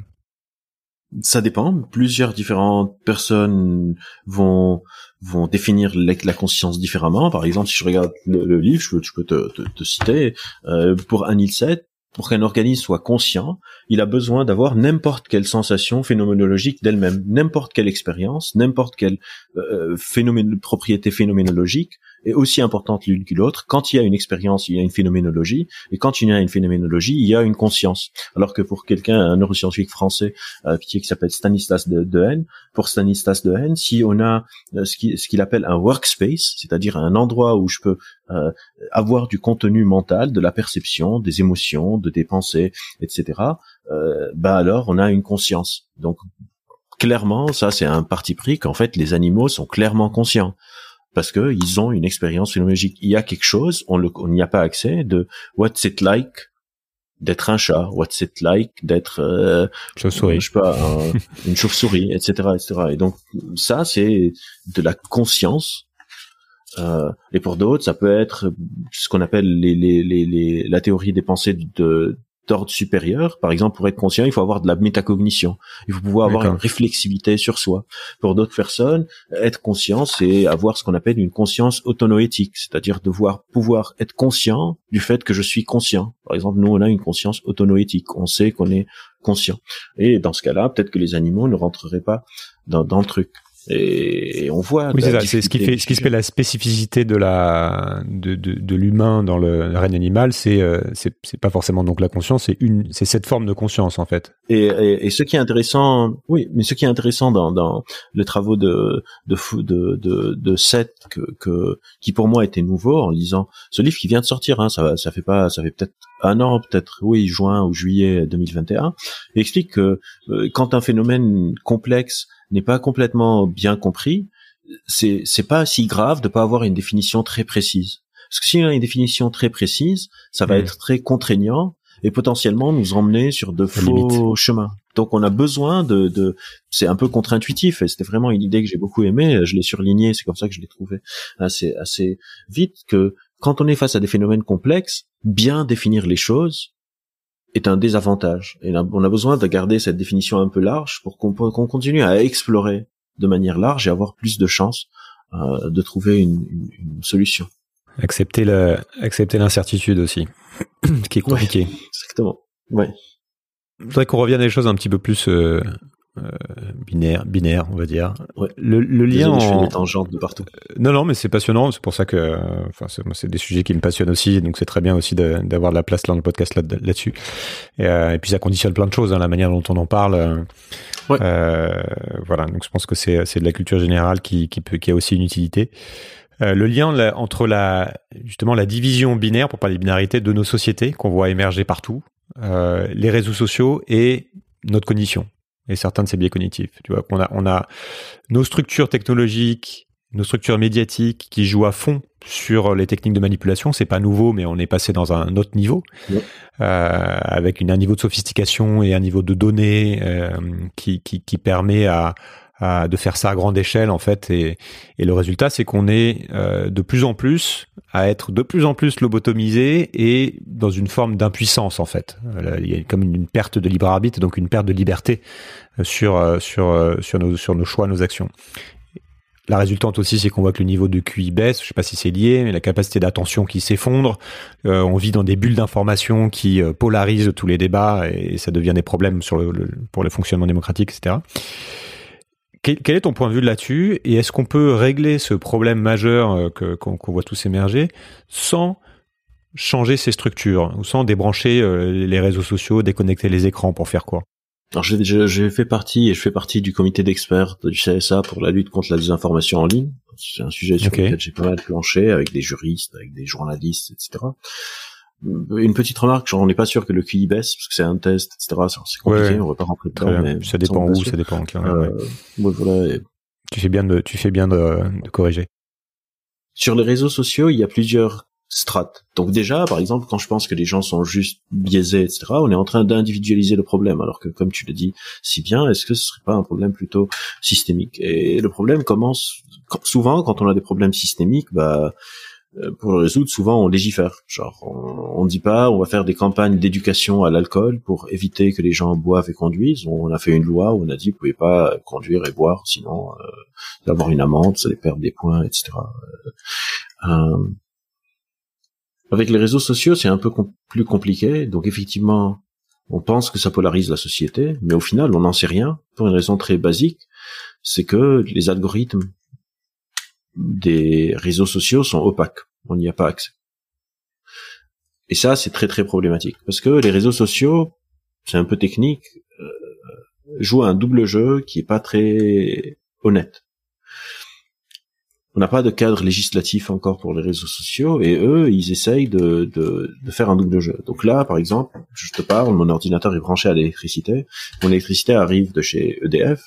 Ça dépend. Plusieurs différentes personnes vont vont définir la conscience différemment. Par exemple, si je regarde le, livre, je peux, te, te, te citer euh, pour Anil Seth, pour qu'un organisme soit conscient, il a besoin d'avoir n'importe quelle sensation phénoménologique d'elle-même, n'importe quelle expérience, n'importe quelle euh, phénomène, propriété phénoménologique est aussi importante l'une que l'autre. Quand il y a une expérience, il y a une phénoménologie, et quand il y a une phénoménologie, il y a une conscience. Alors que pour quelqu'un, un neuroscientifique français euh, qui s'appelle Stanislas de, Dehaene, pour Stanislas de Dehaene, si on a euh, ce qu'il appelle un workspace, c'est-à-dire un endroit où je peux euh, avoir du contenu mental, de la perception, des émotions, de des pensées, etc. Euh, bah alors on a une conscience. Donc clairement, ça c'est un parti pris qu'en fait les animaux sont clairement conscients parce que ils ont une expérience phénoménologique. Il y a quelque chose, on n'y a pas accès de what's it like d'être un chat, what's it like d'être euh, chauve-souris, je sais pas, une chauve-souris, etc., etc. Et donc ça c'est de la conscience euh, et pour d'autres, ça peut être ce qu'on appelle les, les, les, la théorie des pensées de d'ordre supérieur. Par exemple, pour être conscient, il faut avoir de la métacognition. Il faut pouvoir avoir une réflexivité sur soi. Pour d'autres personnes, être conscient, c'est avoir ce qu'on appelle une conscience autonoétique, c'est-à-dire devoir pouvoir être conscient du fait que je suis conscient. Par exemple, nous, on a une conscience autonoétique. On sait qu'on est conscient. Et dans ce cas-là, peut-être que les animaux ne rentreraient pas dans, dans le truc. Et, on voit. Oui, c'est ça. C'est ce qui fait, ce qui fait la spécificité de la de, de, de l'humain dans le règne animal, c'est euh, c'est c'est pas forcément donc la conscience, c'est une c'est cette forme de conscience en fait. Et, et, et, ce qui est intéressant, oui, mais ce qui est intéressant dans dans les travaux de de de de, de Seth que, que qui pour moi était nouveau en lisant ce livre qui vient de sortir, hein, ça ça fait pas ça fait peut-être un an peut-être oui juin ou juillet 2021, il explique que euh, quand un phénomène complexe n'est pas complètement bien compris, c'est c'est pas si grave de pas avoir une définition très précise. Parce que si on a une définition très précise, ça va être très contraignant et potentiellement nous emmener sur de faux chemins. Donc on a besoin de, de c'est un peu contre-intuitif et c'était vraiment une idée que j'ai beaucoup aimée. Je l'ai surligné, c'est comme ça que je l'ai trouvé assez assez vite que quand on est face à des phénomènes complexes, bien définir les choses est un désavantage. Et on a besoin de garder cette définition un peu large pour qu'on continue à explorer de manière large et avoir plus de chances euh, de trouver une, une, solution. Accepter l'incertitude aussi, ce qui est compliqué. exactement. Ouais. Je voudrais qu'on revienne à des choses un petit peu plus euh, euh, binaire, binaire, on va dire. Le, le, lien. En... de partout. Euh, non, non, mais c'est passionnant. C'est pour ça que, enfin, c'est des sujets qui me passionnent aussi. Donc c'est très bien aussi d'avoir de, la place dans le podcast là-dessus. et, euh, et, puis ça conditionne plein de choses, hein, la manière dont on en parle. Ouais. voilà. Donc je pense que c'est c'est de la culture générale qui qui peut qui a aussi une utilité. le lien entre la justement la division binaire, pour parler de binarité, de nos sociétés qu'on voit émerger partout, les réseaux sociaux et notre cognition et certains de ces biais cognitifs. Tu vois, qu'on a, on a nos structures technologiques, nos structures médiatiques qui jouent à fond sur les techniques de manipulation. C'est pas nouveau, mais on est passé dans un autre niveau, euh, avec une, un niveau de sophistication et un niveau de données euh, qui, qui, qui permet à, de faire ça à grande échelle en fait et, et le résultat c'est qu'on est euh, de plus en plus à être de plus en plus lobotomisé et dans une forme d'impuissance en fait il y a comme une, perte de libre arbitre donc une perte de liberté euh, sur euh, sur sur nos sur nos choix nos actions la résultante aussi, c'est qu'on voit que le niveau de QI baisse. Je sais pas si c'est lié, mais la capacité d'attention qui s'effondre. on vit dans des bulles d'information qui polarisent tous les débats et ça devient des problèmes sur le, pour le fonctionnement démocratique, etc. Quel, est ton point de vue là-dessus Et est-ce qu'on peut régler ce problème majeur euh, que, qu'on, voit tous émerger sans changer ces structures ou sans débrancher euh, les réseaux sociaux, déconnecter les écrans pour faire quoi? Alors j'ai fait partie et je fais partie du comité d'experts du CSA pour la lutte contre la désinformation en ligne. C'est un sujet sur lequel j'ai pas mal planché avec des juristes, avec des journalistes, etc. Une petite remarque, genre on n'est pas sûr que le QI baisse parce que c'est un test, etc. C'est compliqué, Ouais, on va pas rentrer dedans, mais Ça dépend où, ça dépend en est, Euh, ouais. voilà. Et Tu fais bien de, tu fais bien de, de corriger. Sur les réseaux sociaux, il y a plusieurs strates. Donc déjà, par exemple, quand je pense que les gens sont juste biaisés, etc., on est en train d'individualiser le problème. Alors que, comme tu le dis si bien, est-ce que ce serait pas un problème plutôt systémique? Et le problème commence souvent quand on a des problèmes systémiques. Bah, pour le résoudre, souvent on légifère. Genre, on, on dit pas, on va faire des campagnes d'éducation à l'alcool pour éviter que les gens boivent et conduisent. On a fait une loi où on a dit, vous pouvez pas conduire et boire, sinon euh, d'avoir une amende, ça allez perdre des points, etc. Euh, avec les réseaux sociaux, c'est un peu plus compliqué. Donc effectivement, on pense que ça polarise la société, mais au final, on n'en sait rien pour une raison très basique, c'est que les algorithmes des réseaux sociaux sont opaques. On n'y a pas accès. Et ça, c'est très très problématique parce que les réseaux sociaux, c'est un peu technique, euh, jouent un double jeu qui est pas très honnête. On n'a pas de cadre législatif encore pour les réseaux sociaux et eux, ils essayent de, de, de faire un double jeu. Donc là, par exemple, je te parle, mon ordinateur est branché à l'électricité. Mon électricité arrive de chez EDF,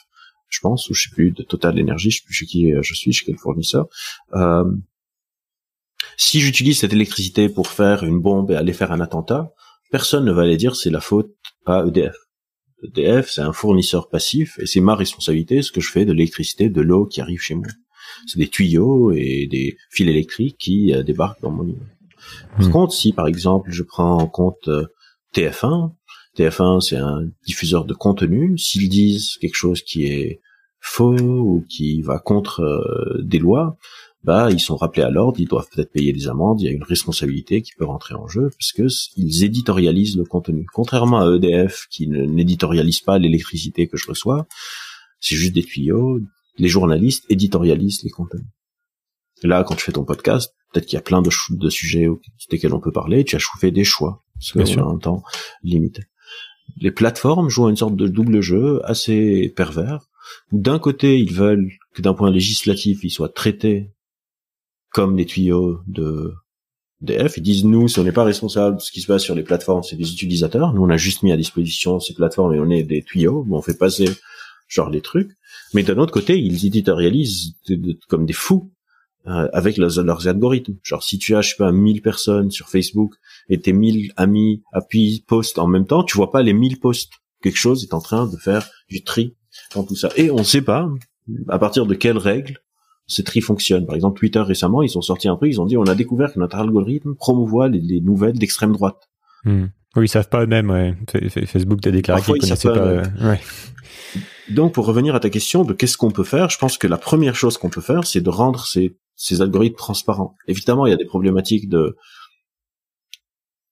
je pense, ou je sais plus, de Total Energy, je sais plus chez qui je suis, chez quel fournisseur. Euh, si j'utilise cette électricité pour faire une bombe et aller faire un attentat, personne ne va aller dire c'est la faute à EDF. EDF, c'est un fournisseur passif et c'est ma responsabilité ce que je fais de l'électricité, de l'eau qui arrive chez moi. C'est des tuyaux et des fils électriques qui euh, débarquent dans mon immeuble. Par Hmm. contre, si par exemple je prends en compte euh, TF1, TF1 c'est un diffuseur de contenu, s'ils disent quelque chose qui est faux ou qui va contre euh, des lois, bah ils sont rappelés à l'ordre, ils doivent peut-être payer des amendes, il y a une responsabilité qui peut rentrer en jeu parce que ils éditorialisent le contenu. Contrairement à EDF qui n'éditorialise pas l'électricité que je reçois, c'est juste des tuyaux. Les journalistes éditorialisent les contenus. Et là, quand tu fais ton podcast, peut-être qu'il y a plein de, sujets desquels on peut parler, tu as fait des choix parce Bien qu'on sûr. a un temps limité. Les plateformes jouent une sorte de double jeu assez pervers d'un côté ils veulent que d'un point législatif ils soient traités comme des tuyaux de DF. Ils disent nous, si on n'est pas responsable de ce qui se passe sur les plateformes, c'est des utilisateurs. Nous, on a juste mis à disposition ces plateformes et on est des tuyaux. On fait passer genre des trucs. Mais d'un autre côté, ils éditorialisent comme des fous euh, avec leurs, leurs algorithmes. Genre si tu as, je sais pas, 1000 personnes sur Facebook et tes 1000 amis appuient post en même temps, tu vois pas les 1000 posts. Quelque chose est en train de faire du tri dans tout ça. Et on ne sait pas à partir de quelles règles ce tri fonctionne. Par exemple, Twitter récemment, ils ont sorti un truc, ils ont dit on a découvert que notre algorithme promouvoit les, les nouvelles d'extrême droite. Hmm. Oui, ils savent pas eux-mêmes, ouais. Facebook a déclaré qu'ils ils connaissaient pas. pas euh, ouais. Donc, pour revenir à ta question de qu'est-ce qu'on peut faire, je pense que la première chose qu'on peut faire, c'est de rendre ces, ces algorithmes transparents. Évidemment, il y a des problématiques de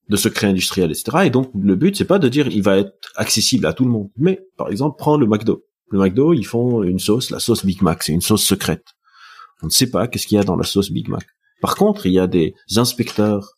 de secret industriel, etc. Et donc, le but, c'est pas de dire il va être accessible à tout le monde. Mais, par exemple, prends le McDo. Le McDo, ils font une sauce, la sauce Big Mac, c'est une sauce secrète. On ne sait pas qu'est-ce qu'il y a dans la sauce Big Mac. Par contre, il y a des inspecteurs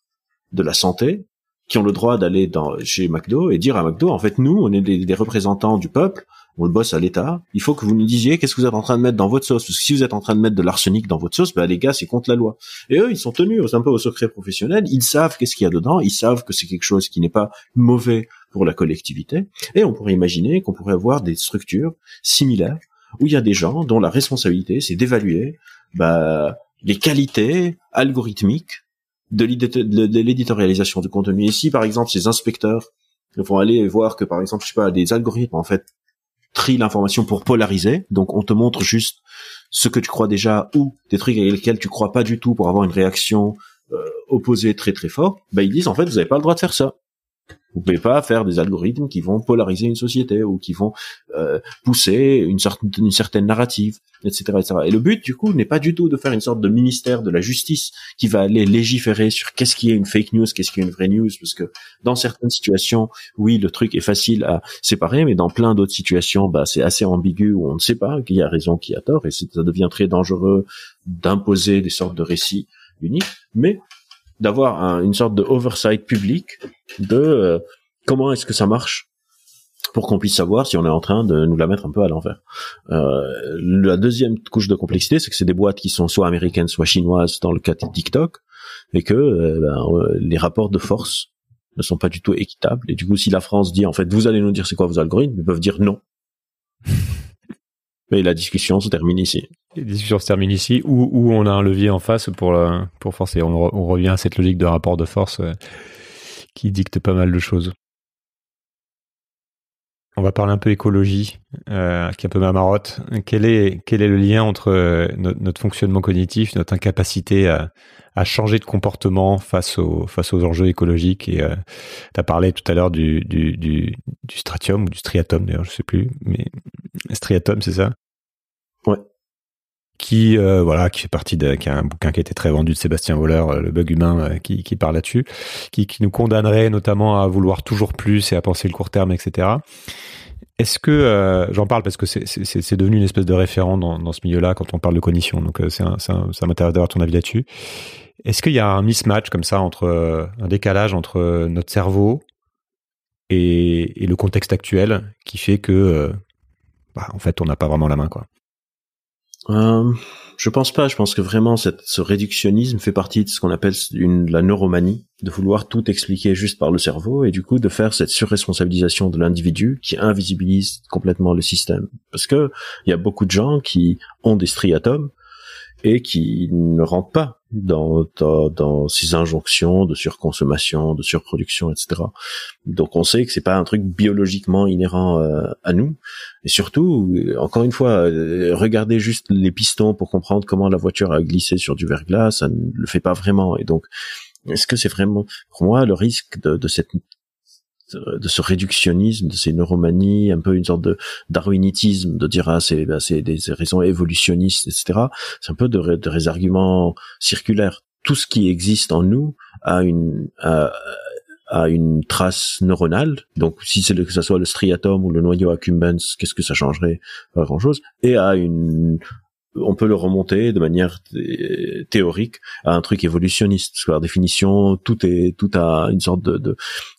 de la santé qui ont le droit d'aller dans chez McDo et dire à McDo, en fait, nous, on est des, des représentants du peuple, on le bosse à l'État, il faut que vous nous disiez qu'est-ce que vous êtes en train de mettre dans votre sauce. Parce que si vous êtes en train de mettre de l'arsenic dans votre sauce, bah les gars, c'est contre la loi. Et eux, ils sont tenus un peu au secret professionnel, ils savent qu'est-ce qu'il y a dedans, ils savent que c'est quelque chose qui n'est pas mauvais pour la collectivité. Et on pourrait imaginer qu'on pourrait avoir des structures similaires où il y a des gens dont la responsabilité, c'est d'évaluer bah, les qualités algorithmiques de l'éditorialisation du contenu. Et si, par exemple, ces inspecteurs vont aller voir que, par exemple, je sais pas, des algorithmes, en fait, trient l'information pour polariser, donc on te montre juste ce que tu crois déjà ou des trucs avec lesquels tu crois pas du tout pour avoir une réaction euh, opposée très très fort, bah ils disent en fait vous avez pas le droit de faire ça. Vous pouvez pas faire des algorithmes qui vont polariser une société ou qui vont euh, pousser une, sorte, une certaine narrative, etc., etc. Et le but, du coup, n'est pas du tout de faire une sorte de ministère de la justice qui va aller légiférer sur qu'est-ce qui est une fake news, qu'est-ce qui est une vraie news, parce que dans certaines situations, oui, le truc est facile à séparer, mais dans plein d'autres situations, bah, c'est assez ambigu où on ne sait pas qui a raison, qui a tort, et ça devient très dangereux d'imposer des sortes de récits uniques, mais d'avoir un- une sorte de oversight public de euh, comment est-ce que ça marche pour qu'on puisse savoir si on est en train de nous la mettre un peu à l'envers. Euh, la deuxième couche de complexité, c'est que c'est des boîtes qui sont soit américaines, soit chinoises dans le cas de TikTok, et que euh, ben, euh, les rapports de force ne sont pas du tout équitables. Et du coup, si la France dit en fait, vous allez nous dire c'est quoi vos algorithmes, ils peuvent dire non. Mais la discussion se termine ici. La discussion se termine ici, où, on a un levier en face pour, forcer. On, on, revient à cette logique de rapport de force qui dicte pas mal de choses. On va parler un peu écologie, euh, qui est un peu ma marotte. Quel est, quel est le lien entre euh, notre, fonctionnement cognitif, notre incapacité à, à, changer de comportement face, aux face aux enjeux écologiques Et euh, tu as parlé tout à l'heure du, du, du, du, stratium, ou du striatum d'ailleurs, je sais plus, mais striatum, c'est ça? Ouais qui euh, voilà qui fait partie de bouquin qui a été très vendu de Sébastien Voleur euh, le bug humain euh, qui, parle là-dessus qui, nous condamnerait notamment à vouloir toujours plus et à penser le court terme etc est-ce que j'en parle parce que c'est devenu une espèce de référent dans, ce milieu-là quand on parle de cognition donc ça m'intéresse d'avoir ton avis là-dessus. Est-ce qu'il y a un mismatch comme ça entre un décalage entre notre cerveau et, et le contexte actuel qui fait que bah, en fait on n'a pas vraiment la main quoi? Euh, je pense pas. Je pense que vraiment ce réductionnisme fait partie de ce qu'on appelle la neuromanie, de vouloir tout expliquer juste par le cerveau et du coup de faire cette surresponsabilisation de l'individu qui invisibilise complètement le système. Parce que il y a beaucoup de gens qui ont des striatomes et qui ne rentrent pas dans, dans, dans, ces injonctions de surconsommation, de surproduction, etc. Donc on sait que c'est pas un truc biologiquement inhérent euh, à nous. Et surtout, encore une fois, euh, regardez juste les pistons pour comprendre comment la voiture a glissé sur du verglas, ça ne le fait pas vraiment. Et donc, est-ce que c'est vraiment, pour moi, le risque de, de cette de ce réductionnisme, de ces neuromanies, un peu une sorte de darwinitisme, de dire ah c'est bah, c'est des raisons évolutionnistes, etc. C'est un peu de, de des arguments circulaires. Tout ce qui existe en nous a une a, a une trace neuronale. Donc, si c'est que ça soit le striatum ou le noyau accumbens, qu'est-ce que ça changerait? Pas grand-chose. Et a une on peut le remonter de manière théorique à un truc évolutionniste. Parce que par définition, tout est tout a une sorte de, de,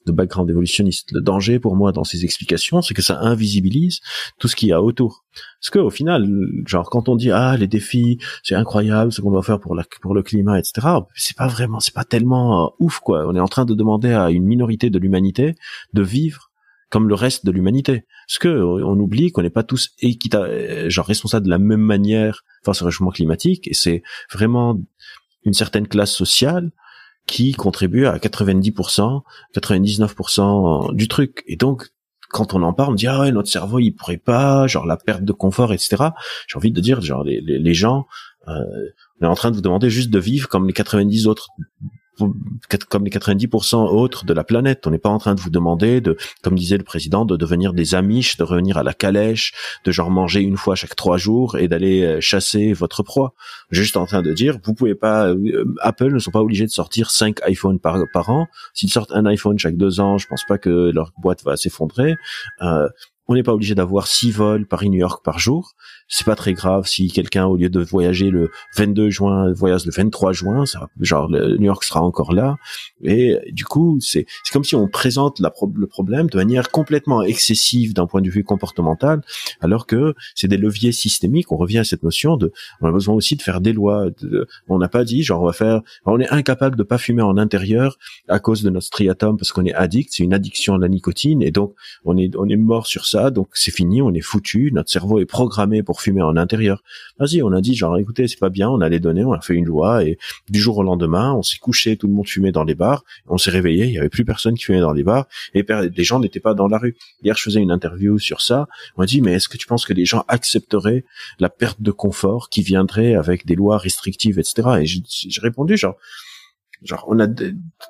de background évolutionniste. Le danger pour moi dans ces explications, c'est que ça invisibilise tout ce qu'il y a autour. Parce que au final, genre quand on dit ah les défis, c'est incroyable ce qu'on doit faire pour la pour le climat, etc. C'est pas vraiment, c'est pas tellement euh, ouf quoi. On est en train de demander à une minorité de l'humanité de vivre comme le reste de l'humanité. Parce que on oublie qu'on n'est pas tous équita genre responsables de la même manière face au réchauffement climatique, et c'est vraiment une certaine classe sociale qui contribue à 90%, 99% du truc. Et donc, quand on en parle, on dit ah ouais notre cerveau il pourrait pas, genre la perte de confort, etc. J'ai envie de dire genre les, les, gens, euh, on est en train de vous demander juste de vivre comme les 90 autres comme les 90% autres de la planète. On n'est pas en train de vous demander de, comme disait le président, de devenir des amiches, de revenir à la calèche, de genre manger une fois chaque trois jours et d'aller euh, chasser votre proie. Juste en train de dire, vous pouvez pas, euh, Apple ne sont pas obligés de sortir cinq iPhones par, an. S'ils sortent un iPhone chaque deux ans, je pense pas que leur boîte va s'effondrer. Euh, on n'est pas obligé d'avoir six vols Paris-New York par jour. C'est pas très grave si quelqu'un, au lieu de voyager le 22 juin, voyage le 23 juin, ça, genre New York sera encore là. Et du coup, c'est comme si on présente la le problème de manière complètement excessive d'un point de vue comportemental, alors que c'est des leviers systémiques. On revient à cette notion de, on a besoin aussi de faire des lois. on n'a pas dit genre on va faire, on est incapable de pas fumer en intérieur à cause de notre striatum parce qu'on est addict. C'est une addiction à la nicotine et donc on est on est mort sur ça donc c'est fini, on est foutu, notre cerveau est programmé pour fumer en intérieur. Vas-y, on a dit genre écoutez, c'est pas bien, on a les données, on a fait une loi et du jour au lendemain, on s'est couché, tout le monde fumait dans les bars, on s'est réveillé, il y avait plus personne qui fumait dans les bars et les gens n'étaient pas dans la rue. Hier, je faisais une interview sur ça, on m'a dit mais est-ce que tu penses que les gens accepteraient la perte de confort qui viendrait avec des lois restrictives, etc. Et j'ai répondu genre genre on a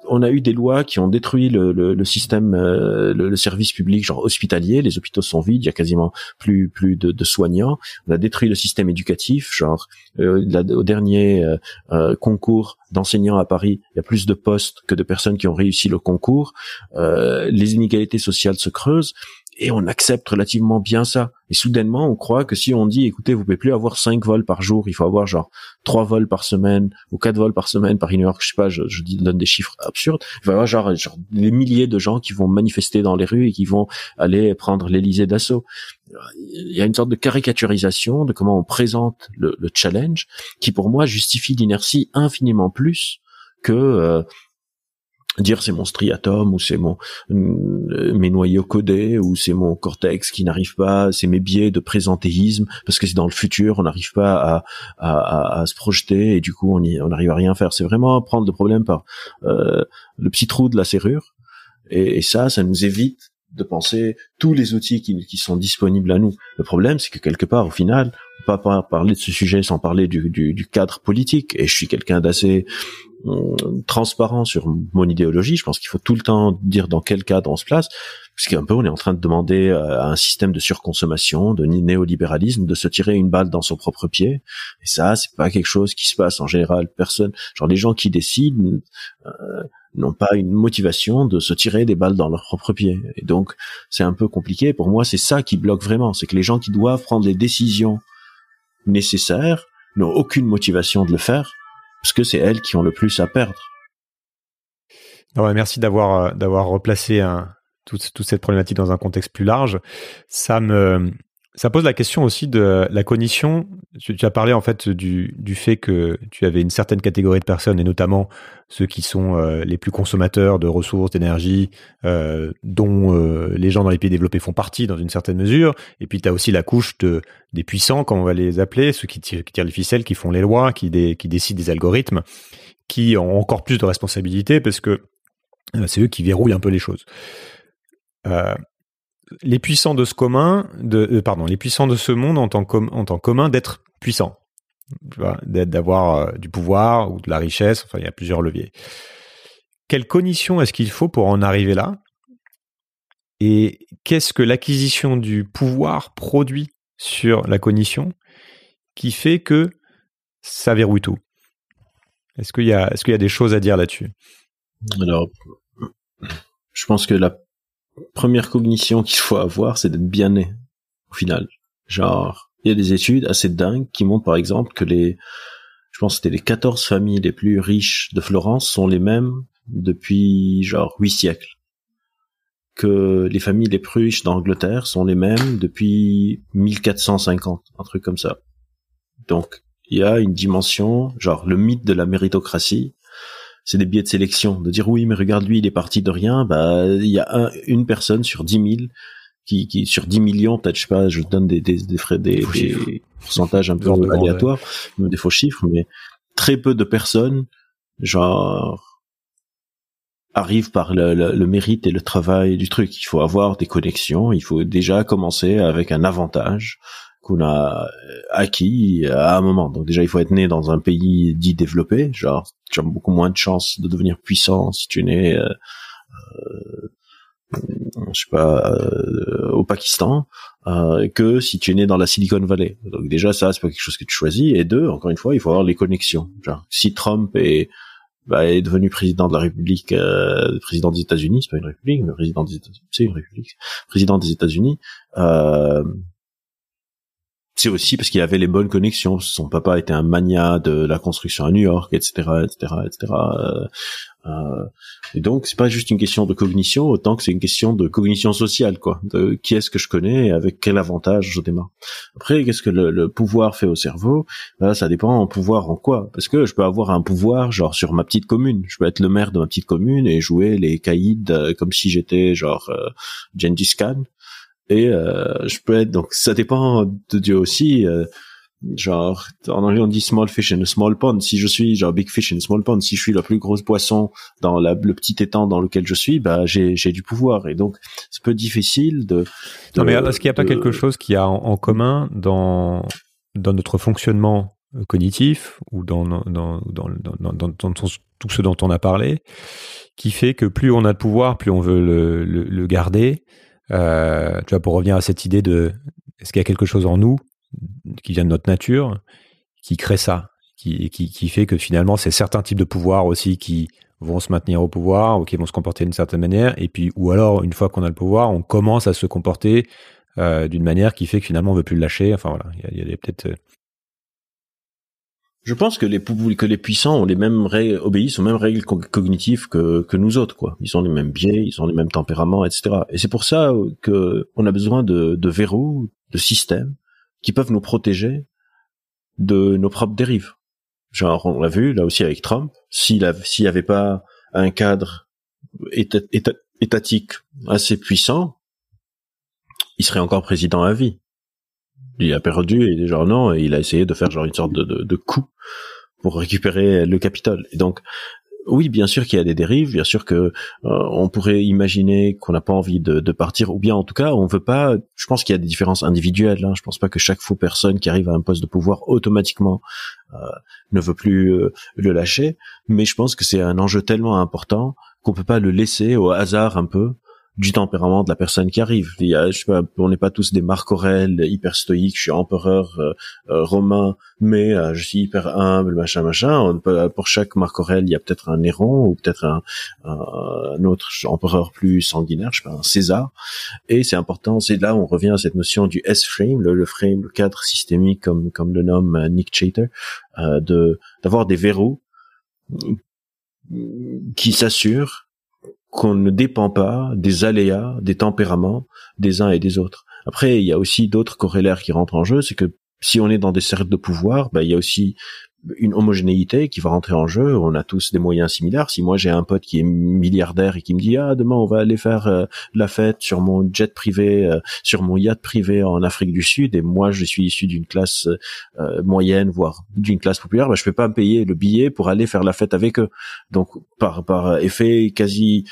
on a eu des lois qui ont détruit le, le, le système euh, le, service public genre hospitalier. Les hôpitaux sont vides il y a quasiment plus plus de, de soignants. On a détruit le système éducatif genre euh, au dernier euh, euh, concours d'enseignants à Paris il y a plus de postes que de personnes qui ont réussi le concours. Les inégalités sociales se creusent et on accepte relativement bien ça. Et soudainement, on croit que si on dit, écoutez, vous pouvez plus avoir cinq vols par jour, il faut avoir genre trois vols par semaine ou quatre vols par semaine par une heure, je sais pas, je, je donne des chiffres absurdes. Il va y avoir genre, genre des milliers de gens qui vont manifester dans les rues et qui vont aller prendre l'Élysée d'assaut. Il y a une sorte de caricaturisation de comment on présente le, le challenge qui, pour moi, justifie l'inertie infiniment plus que euh, dire c'est mon striatum ou c'est mon euh, mes noyaux codés ou c'est mon cortex qui n'arrive pas, c'est mes biais de présentéisme parce que c'est dans le futur, on n'arrive pas à, à, à, se projeter et du coup on y, on n'arrive à rien faire. C'est vraiment prendre le problème par euh, le petit trou de la serrure et, et, ça, ça nous évite de penser tous les outils qui, qui sont disponibles à nous. Le problème, c'est que quelque part, au final, peut pas parler de ce sujet sans parler du, du, du cadre politique. Et je suis quelqu'un d'assez euh, transparent sur mon idéologie. Je pense qu'il faut tout le temps dire dans quel cadre on se place, parce qu'un peu on est en train de demander à un système de surconsommation, de néolibéralisme, de se tirer une balle dans son propre pied. Et ça, c'est pas quelque chose qui se passe en général. Personne, genre les gens qui décident euh, n'ont pas une motivation de se tirer des balles dans leur propre pied. Et donc c'est un peu compliqué. Pour moi, c'est ça qui bloque vraiment, c'est que les gens qui doivent prendre les décisions nécessaires n'ont aucune motivation de le faire parce que c'est elles qui ont le plus à perdre. merci d'avoir euh, d'avoir replacé toute, toute, cette problématique dans un contexte plus large. Ça me ça pose la question aussi de la cognition. Tu, as parlé en fait du, fait que tu avais une certaine catégorie de personnes, et notamment ceux qui sont euh, les plus consommateurs de ressources, d'énergie, euh, dont euh, les gens dans les pays développés font partie dans une certaine mesure. Et puis tu as aussi la couche de, des puissants, comme on va les appeler, ceux qui tirent, qui tirent les ficelles, qui font les lois, qui, qui décident des algorithmes, qui ont encore plus de responsabilités parce que c'est eux qui verrouillent un peu les choses. Les puissants de ce commun, euh, pardon, les puissants de ce monde en tant, en tant commun d'être puissants, d'avoir euh, du pouvoir ou de la richesse. Enfin, il y a plusieurs leviers. Quelles conditions est-ce qu'il faut pour en arriver là? Et qu'est-ce que l'acquisition du pouvoir produit sur la cognition qui fait que ça verrouille tout? Est-ce qu'il y a, qu'il y a des choses à dire là-dessus? Alors, je pense que la première cognition qu'il faut avoir, c'est d'être bien né, au final. Genre, il y a des études assez dingues qui montrent par exemple que les, je pense que c'était les 14 familles les plus riches de Florence sont les mêmes depuis genre 8 siècles. Que les familles les plus riches d'Angleterre sont les mêmes depuis 1450, un truc comme ça. Donc, il y a une dimension, genre le mythe de la méritocratie, c'est des biais de sélection, de dire oui, mais regarde lui, il est parti de rien. Bah, il y a une personne sur 10 000 qui, qui sur 10 millions, peut-être, je sais pas, je donne des, des, des, frais, des, des pourcentages un peu aléatoires, des faux chiffres, mais très peu de personnes, genre, arrivent par le, le, mérite et le travail du truc. Il faut avoir des connexions, il faut déjà commencer avec un avantage qu'on a euh, acquis à un moment. Donc déjà, il faut être né dans un pays dit développé, genre tu as beaucoup moins de chances de devenir puissant si tu es né, euh, euh, je sais pas, euh, au Pakistan, euh, que si tu es né dans la Silicon Valley. Donc déjà, ça, c'est pas quelque chose que tu choisis. Et deux, encore une fois, il faut avoir les connexions. Genre, si Trump est bah, est devenu président de la République, euh, président des États-Unis, c'est pas une république, mais président des États-Unis, c'est une république, président des États-Unis. Euh, c'est aussi parce qu'il avait les bonnes connexions. Son papa était un mania de la construction à New York, etc., etc., etc. Euh, et donc c'est pas juste une question de cognition, autant que c'est une question de cognition sociale, quoi. De qui est-ce que je connais et avec quel avantage je démarre. Après, qu'est-ce que le, pouvoir fait au cerveau? Ben, Ça dépend en pouvoir en quoi. Parce que je peux avoir un pouvoir genre sur ma petite commune. Je peux être le maire de ma petite commune et jouer les caïds euh, comme si j'étais genre euh, Gengis Khan et euh, je peux être donc ça dépend de Dieu aussi euh, genre en anglais on dit small fish in a small pond. Si je suis genre big fish in a small pond si je suis la plus grosse poisson dans la, le petit étang dans lequel je suis bah j'ai j'ai du pouvoir. Et donc c'est peu difficile de, non mais est-ce qu'il n'y a pas quelque chose qui a en, commun dans dans notre fonctionnement cognitif ou dans dans dans dans, dans, dans, dans tout ce dont on a parlé qui fait que plus on a de pouvoir plus on veut le, le, le garder euh, tu vois, pour revenir à cette idée de est-ce qu'il y a quelque chose en nous qui vient de notre nature qui crée ça, qui, qui, qui fait que finalement, c'est certains types de pouvoirs aussi qui vont se maintenir au pouvoir ou qui vont se comporter d'une certaine manière. Et puis, ou alors, une fois qu'on a le pouvoir, on commence à se comporter euh, d'une manière qui fait que finalement on veut plus le lâcher. Enfin voilà, il y a, a peut-être. Euh, Je pense que les que les puissants ont les mêmes règles, obéissent aux mêmes règles cognitives que que nous autres quoi. Ils ont les mêmes biais, ils ont les mêmes tempéraments, etc. Et c'est pour ça que on a besoin de, de verrous, de systèmes qui peuvent nous protéger de nos propres dérives. Genre, on l'a vu là aussi avec Trump. S'il s'il y avait pas un cadre étatique assez puissant, il serait encore président à vie. Il a perdu et genre non, et il a essayé de faire genre une sorte de, de coup pour récupérer le Capitole. Et donc, oui, bien sûr qu'il y a des dérives, bien sûr que euh, on pourrait imaginer qu'on n'a pas envie de, de, partir, ou bien en tout cas, on veut pas. Je pense qu'il y a des différences individuelles. Hein, je pense pas que chaque faux personne qui arrive à un poste de pouvoir automatiquement euh, ne veut plus euh, le lâcher, mais je pense que c'est un enjeu tellement important qu'on peut pas le laisser au hasard un peu du tempérament de la personne qui arrive. Il y a, je sais pas, on n'est pas tous des Marc Aurèle hyper stoïques. Je suis empereur euh, euh, romain, mais euh, je suis hyper humble, machin, machin. Peut, pour chaque Marc Aurèle, il y a peut-être un Néron ou peut-être un, un, autre empereur plus sanguinaire, je sais pas, un César. Et c'est important. C'est là où on revient à cette notion du S-frame, le, le, frame, le cadre systémique, comme comme le nomme Nick Chater, de d'avoir des verrous qui s'assurent qu'on ne dépend pas des aléas, des tempéraments des uns et des autres. Après, il y a aussi d'autres corrélaires qui rentrent en jeu, c'est que si on est dans des cercles de pouvoir, ben, il y a aussi une homogénéité qui va rentrer en jeu. On a tous des moyens similaires. Si moi j'ai un pote qui est milliardaire et qui me dit ah demain on va aller faire euh, la fête sur mon jet privé, euh, sur mon yacht privé en Afrique du Sud, et moi je suis issu d'une classe euh, moyenne voire d'une classe populaire, ben, je peux pas me payer le billet pour aller faire la fête avec eux. Donc par par effet quasi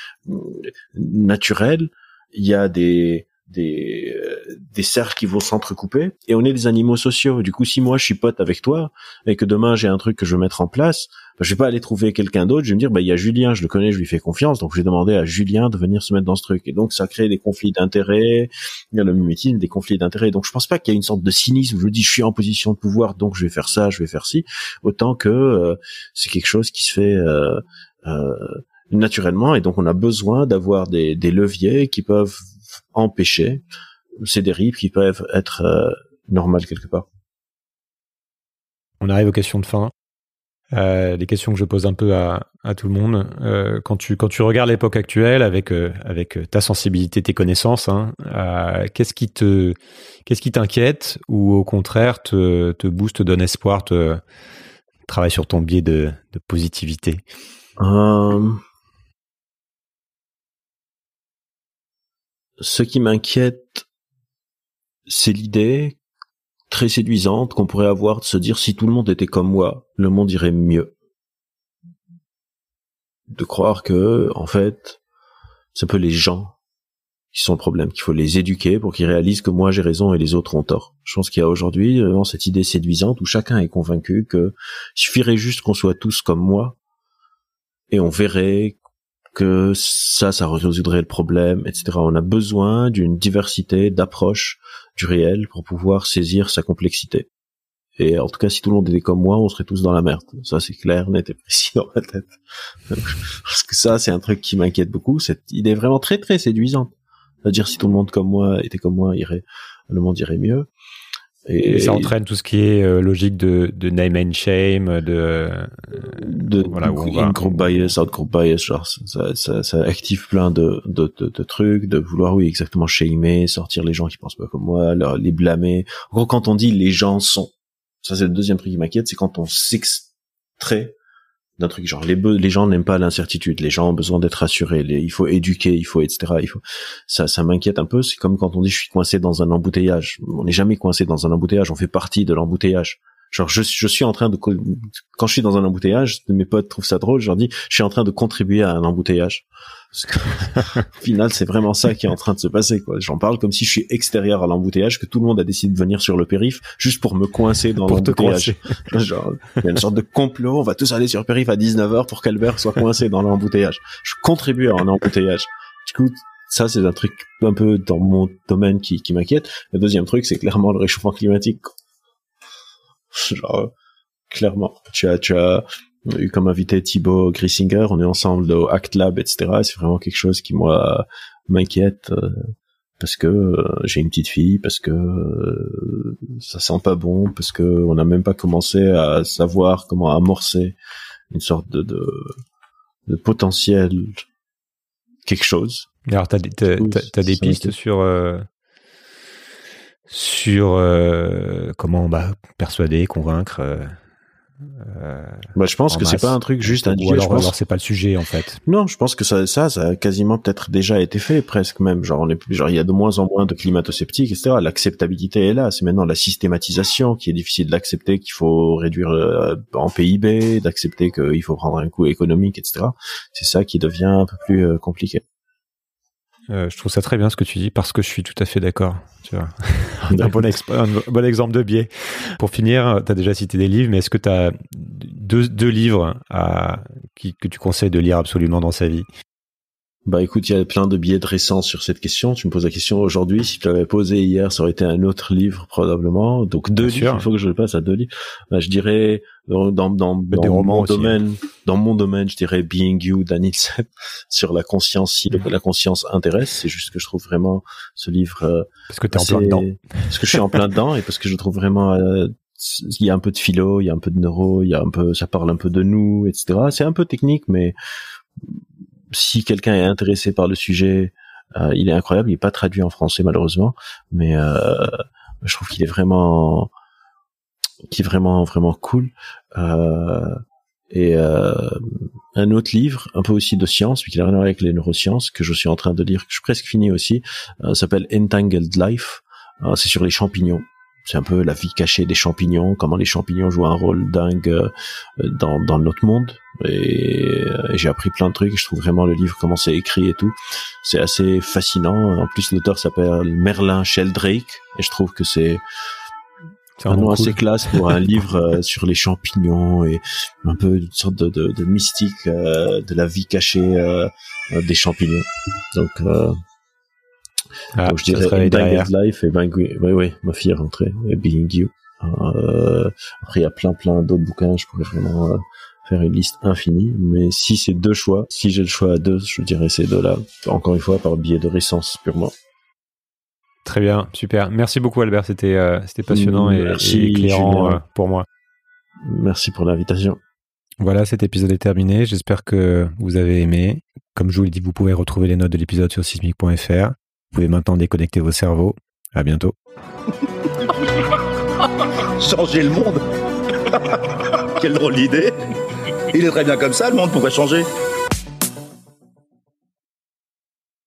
naturel, il y a des des euh, des cercles qui vont s'entrecouper et on est des animaux sociaux. Du coup, si moi je suis pote avec toi et que demain j'ai un truc que je veux mettre en place, bah, je vais pas aller trouver quelqu'un d'autre. Je vais me dire bah il y a Julien, je le connais, je lui fais confiance, donc je vais demander à Julien de venir se mettre dans ce truc. Et donc ça crée des conflits d'intérêts. Il y a le mimétisme, des conflits d'intérêts. Donc je pense pas qu'il y a une sorte de cynisme je dis je suis en position de pouvoir, donc je vais faire ça, je vais faire ci. Autant que euh, c'est quelque chose qui se fait euh, euh, naturellement et donc on a besoin d'avoir des, des leviers qui peuvent empêcher ces dérives qui peuvent être euh, normales quelque part. On arrive aux questions de fin. Euh, les questions que je pose un peu à, à tout le monde. Euh, quand tu quand tu regardes l'époque actuelle avec euh, avec ta sensibilité, tes connaissances, hein, qu'est-ce qui te qu'est-ce qui t'inquiète ou au contraire te te booste, te donne espoir, te travaille sur ton biais de, de positivité? Ce qui m'inquiète, c'est l'idée très séduisante qu'on pourrait avoir de se dire si tout le monde était comme moi, le monde irait mieux. De croire que, en fait, c'est un peu les gens qui sont le problème, qu'il faut les éduquer pour qu'ils réalisent que moi j'ai raison et les autres ont tort. Je pense qu'il y a aujourd'hui vraiment cette idée séduisante où chacun est convaincu que suffirait juste qu'on soit tous comme moi et on verrait que ça, ça résoudrait le problème, etc. On a besoin d'une diversité d'approches du réel pour pouvoir saisir sa complexité. Et en tout cas, si tout le monde était comme moi, on serait tous dans la merde. Ça, c'est clair, net et précis dans ma tête. Parce que ça, c'est un truc qui m'inquiète beaucoup. Cette idée est vraiment très, très séduisante. C'est-à-dire, si tout le monde comme moi était comme moi, irait, le monde irait mieux. Et, ça entraîne tout ce qui est euh, logique de, de name and shame, de, euh, de voilà, group bias, out group bias, genre ça, ça, ça active plein de, de, de, de, trucs, de vouloir oui exactement shamer, sortir les gens qui pensent pas comme moi, leur, les blâmer. En gros, quand on dit les gens sont, ça c'est le deuxième truc qui m'inquiète, c'est quand on s'extrait d'un truc genre les, les gens n'aiment pas l'incertitude, les gens ont besoin d'être rassurés, il faut éduquer, il faut etc. Ça, ça m'inquiète un peu. C'est comme quand on dit je suis coincé dans un embouteillage. On n'est jamais coincé dans un embouteillage, on fait partie de l'embouteillage. Genre je, je suis en train de quand je suis dans un embouteillage, mes potes trouvent ça drôle. Je leur dis je suis en train de contribuer à un embouteillage. Au final, c'est vraiment ça qui est en train de se passer. quoi. J'en parle comme si je suis extérieur à l'embouteillage, que tout le monde a décidé de venir sur le périph juste pour me coincer dans l'embouteillage. Genre, il y a une sorte de complot. On va tous aller sur le périph à 19h pour qu'Albert soit coincé dans l'embouteillage. Je contribue à un embouteillage. Du coup, ça, c'est un truc un peu dans mon domaine qui, qui m'inquiète. Le deuxième truc, c'est clairement le réchauffement climatique. Genre, clairement. Tu as, tu as eu comme invité Thibaut Grissinger, on est ensemble au Act Lab, etc. C'est vraiment quelque chose qui moi m'inquiète euh, parce que euh, j'ai une petite fille, parce que euh, ça sent pas bon, parce que on n'a même pas commencé à savoir comment amorcer une sorte de, de, de potentiel quelque chose. Alors, t'as, t'as, t'as, t'as des pistes sur euh, sur euh, comment bah, persuader, convaincre. Euh, bah, je pense que c'est pas un truc juste individuel. alors, je pense... alors c'est pas le sujet en fait. Non, je pense que ça, ça, ça a quasiment peut-être déjà été fait presque même. Genre, on est, genre, il y a de moins en moins de climato-sceptiques, etc. L'acceptabilité est là. C'est maintenant la systématisation qui est difficile d'accepter qu'il faut réduire euh, en PIB, d'accepter qu'il faut prendre un coût économique, etc. C'est ça qui devient un peu plus euh, compliqué. Euh, je trouve ça très bien ce que tu dis parce que je suis tout à fait d'accord. Tu vois, un, bon exemple de biais. Pour finir, tu as déjà cité des livres, mais est-ce que tu as deux, livres que tu conseilles de lire absolument dans sa vie? Bah écoute, il y a plein de biais de récents sur cette question. Tu me poses la question aujourd'hui. Si tu l'avais posé hier, ça aurait été un autre livre probablement. Donc deux Bien livres. sûr. Il faut que je le passe à deux livres. Bah, je dirais dans dans dans, Des dans romans mon aussi, hein. domaine, dans mon domaine, je dirais Being You d'Anil Sepp sur la conscience. Si le- la conscience intéresse, c'est juste que je trouve vraiment ce livre euh, Parce que tu es en plein dedans. Parce que je suis en plein dedans et parce que je trouve vraiment euh, il y a un peu de philo, il y a un peu de neuro, il y a un peu, ça parle un peu de nous, etc. C'est un peu technique, mais si quelqu'un est intéressé par le sujet, euh, il est incroyable. Il est pas traduit en français malheureusement, mais euh, je trouve qu'il est vraiment, qui vraiment cool. Euh, et un autre livre, un peu aussi de science, mais qui n'a rien à voir avec les neurosciences, que je suis en train de lire, que je suis presque fini aussi, s'appelle Entangled Life. C'est sur les champignons. C'est un peu la vie cachée des champignons, comment les champignons jouent un rôle dingue euh, dans, dans notre monde. Et, et j'ai appris plein de trucs. Je trouve vraiment le livre, comment c'est écrit et tout. C'est assez fascinant. En plus, l'auteur s'appelle Merlin Sheldrake. Et je trouve que c'est C'est un nom assez classe pour un livre euh, sur les champignons et un peu une sorte de, de, de mystique euh, de la vie cachée euh, euh, des champignons. Donc, euh, Ah, donc je dirais. Entangled Life et Being oui, oui, ma fille est rentrée et Being You. Euh, après, il y a plein plein d'autres bouquins. Je pourrais vraiment euh, faire une liste infinie. Mais si c'est deux choix, si j'ai le choix à deux, je dirais ces deux-là. Encore une fois, par biais de récence purement. Très bien, super. Merci beaucoup Albert, c'était euh, c'était passionnant et, Merci, et éclairant pour moi. Merci pour l'invitation. Voilà, cet épisode est terminé. J'espère que vous avez aimé. Comme je vous l'ai dit, vous pouvez retrouver les notes de l'épisode sur sismic.fr. Vous pouvez maintenant déconnecter vos cerveaux. À bientôt. Changer le monde Quelle drôle d'idée Il est très bien comme ça, le monde, pourquoi changer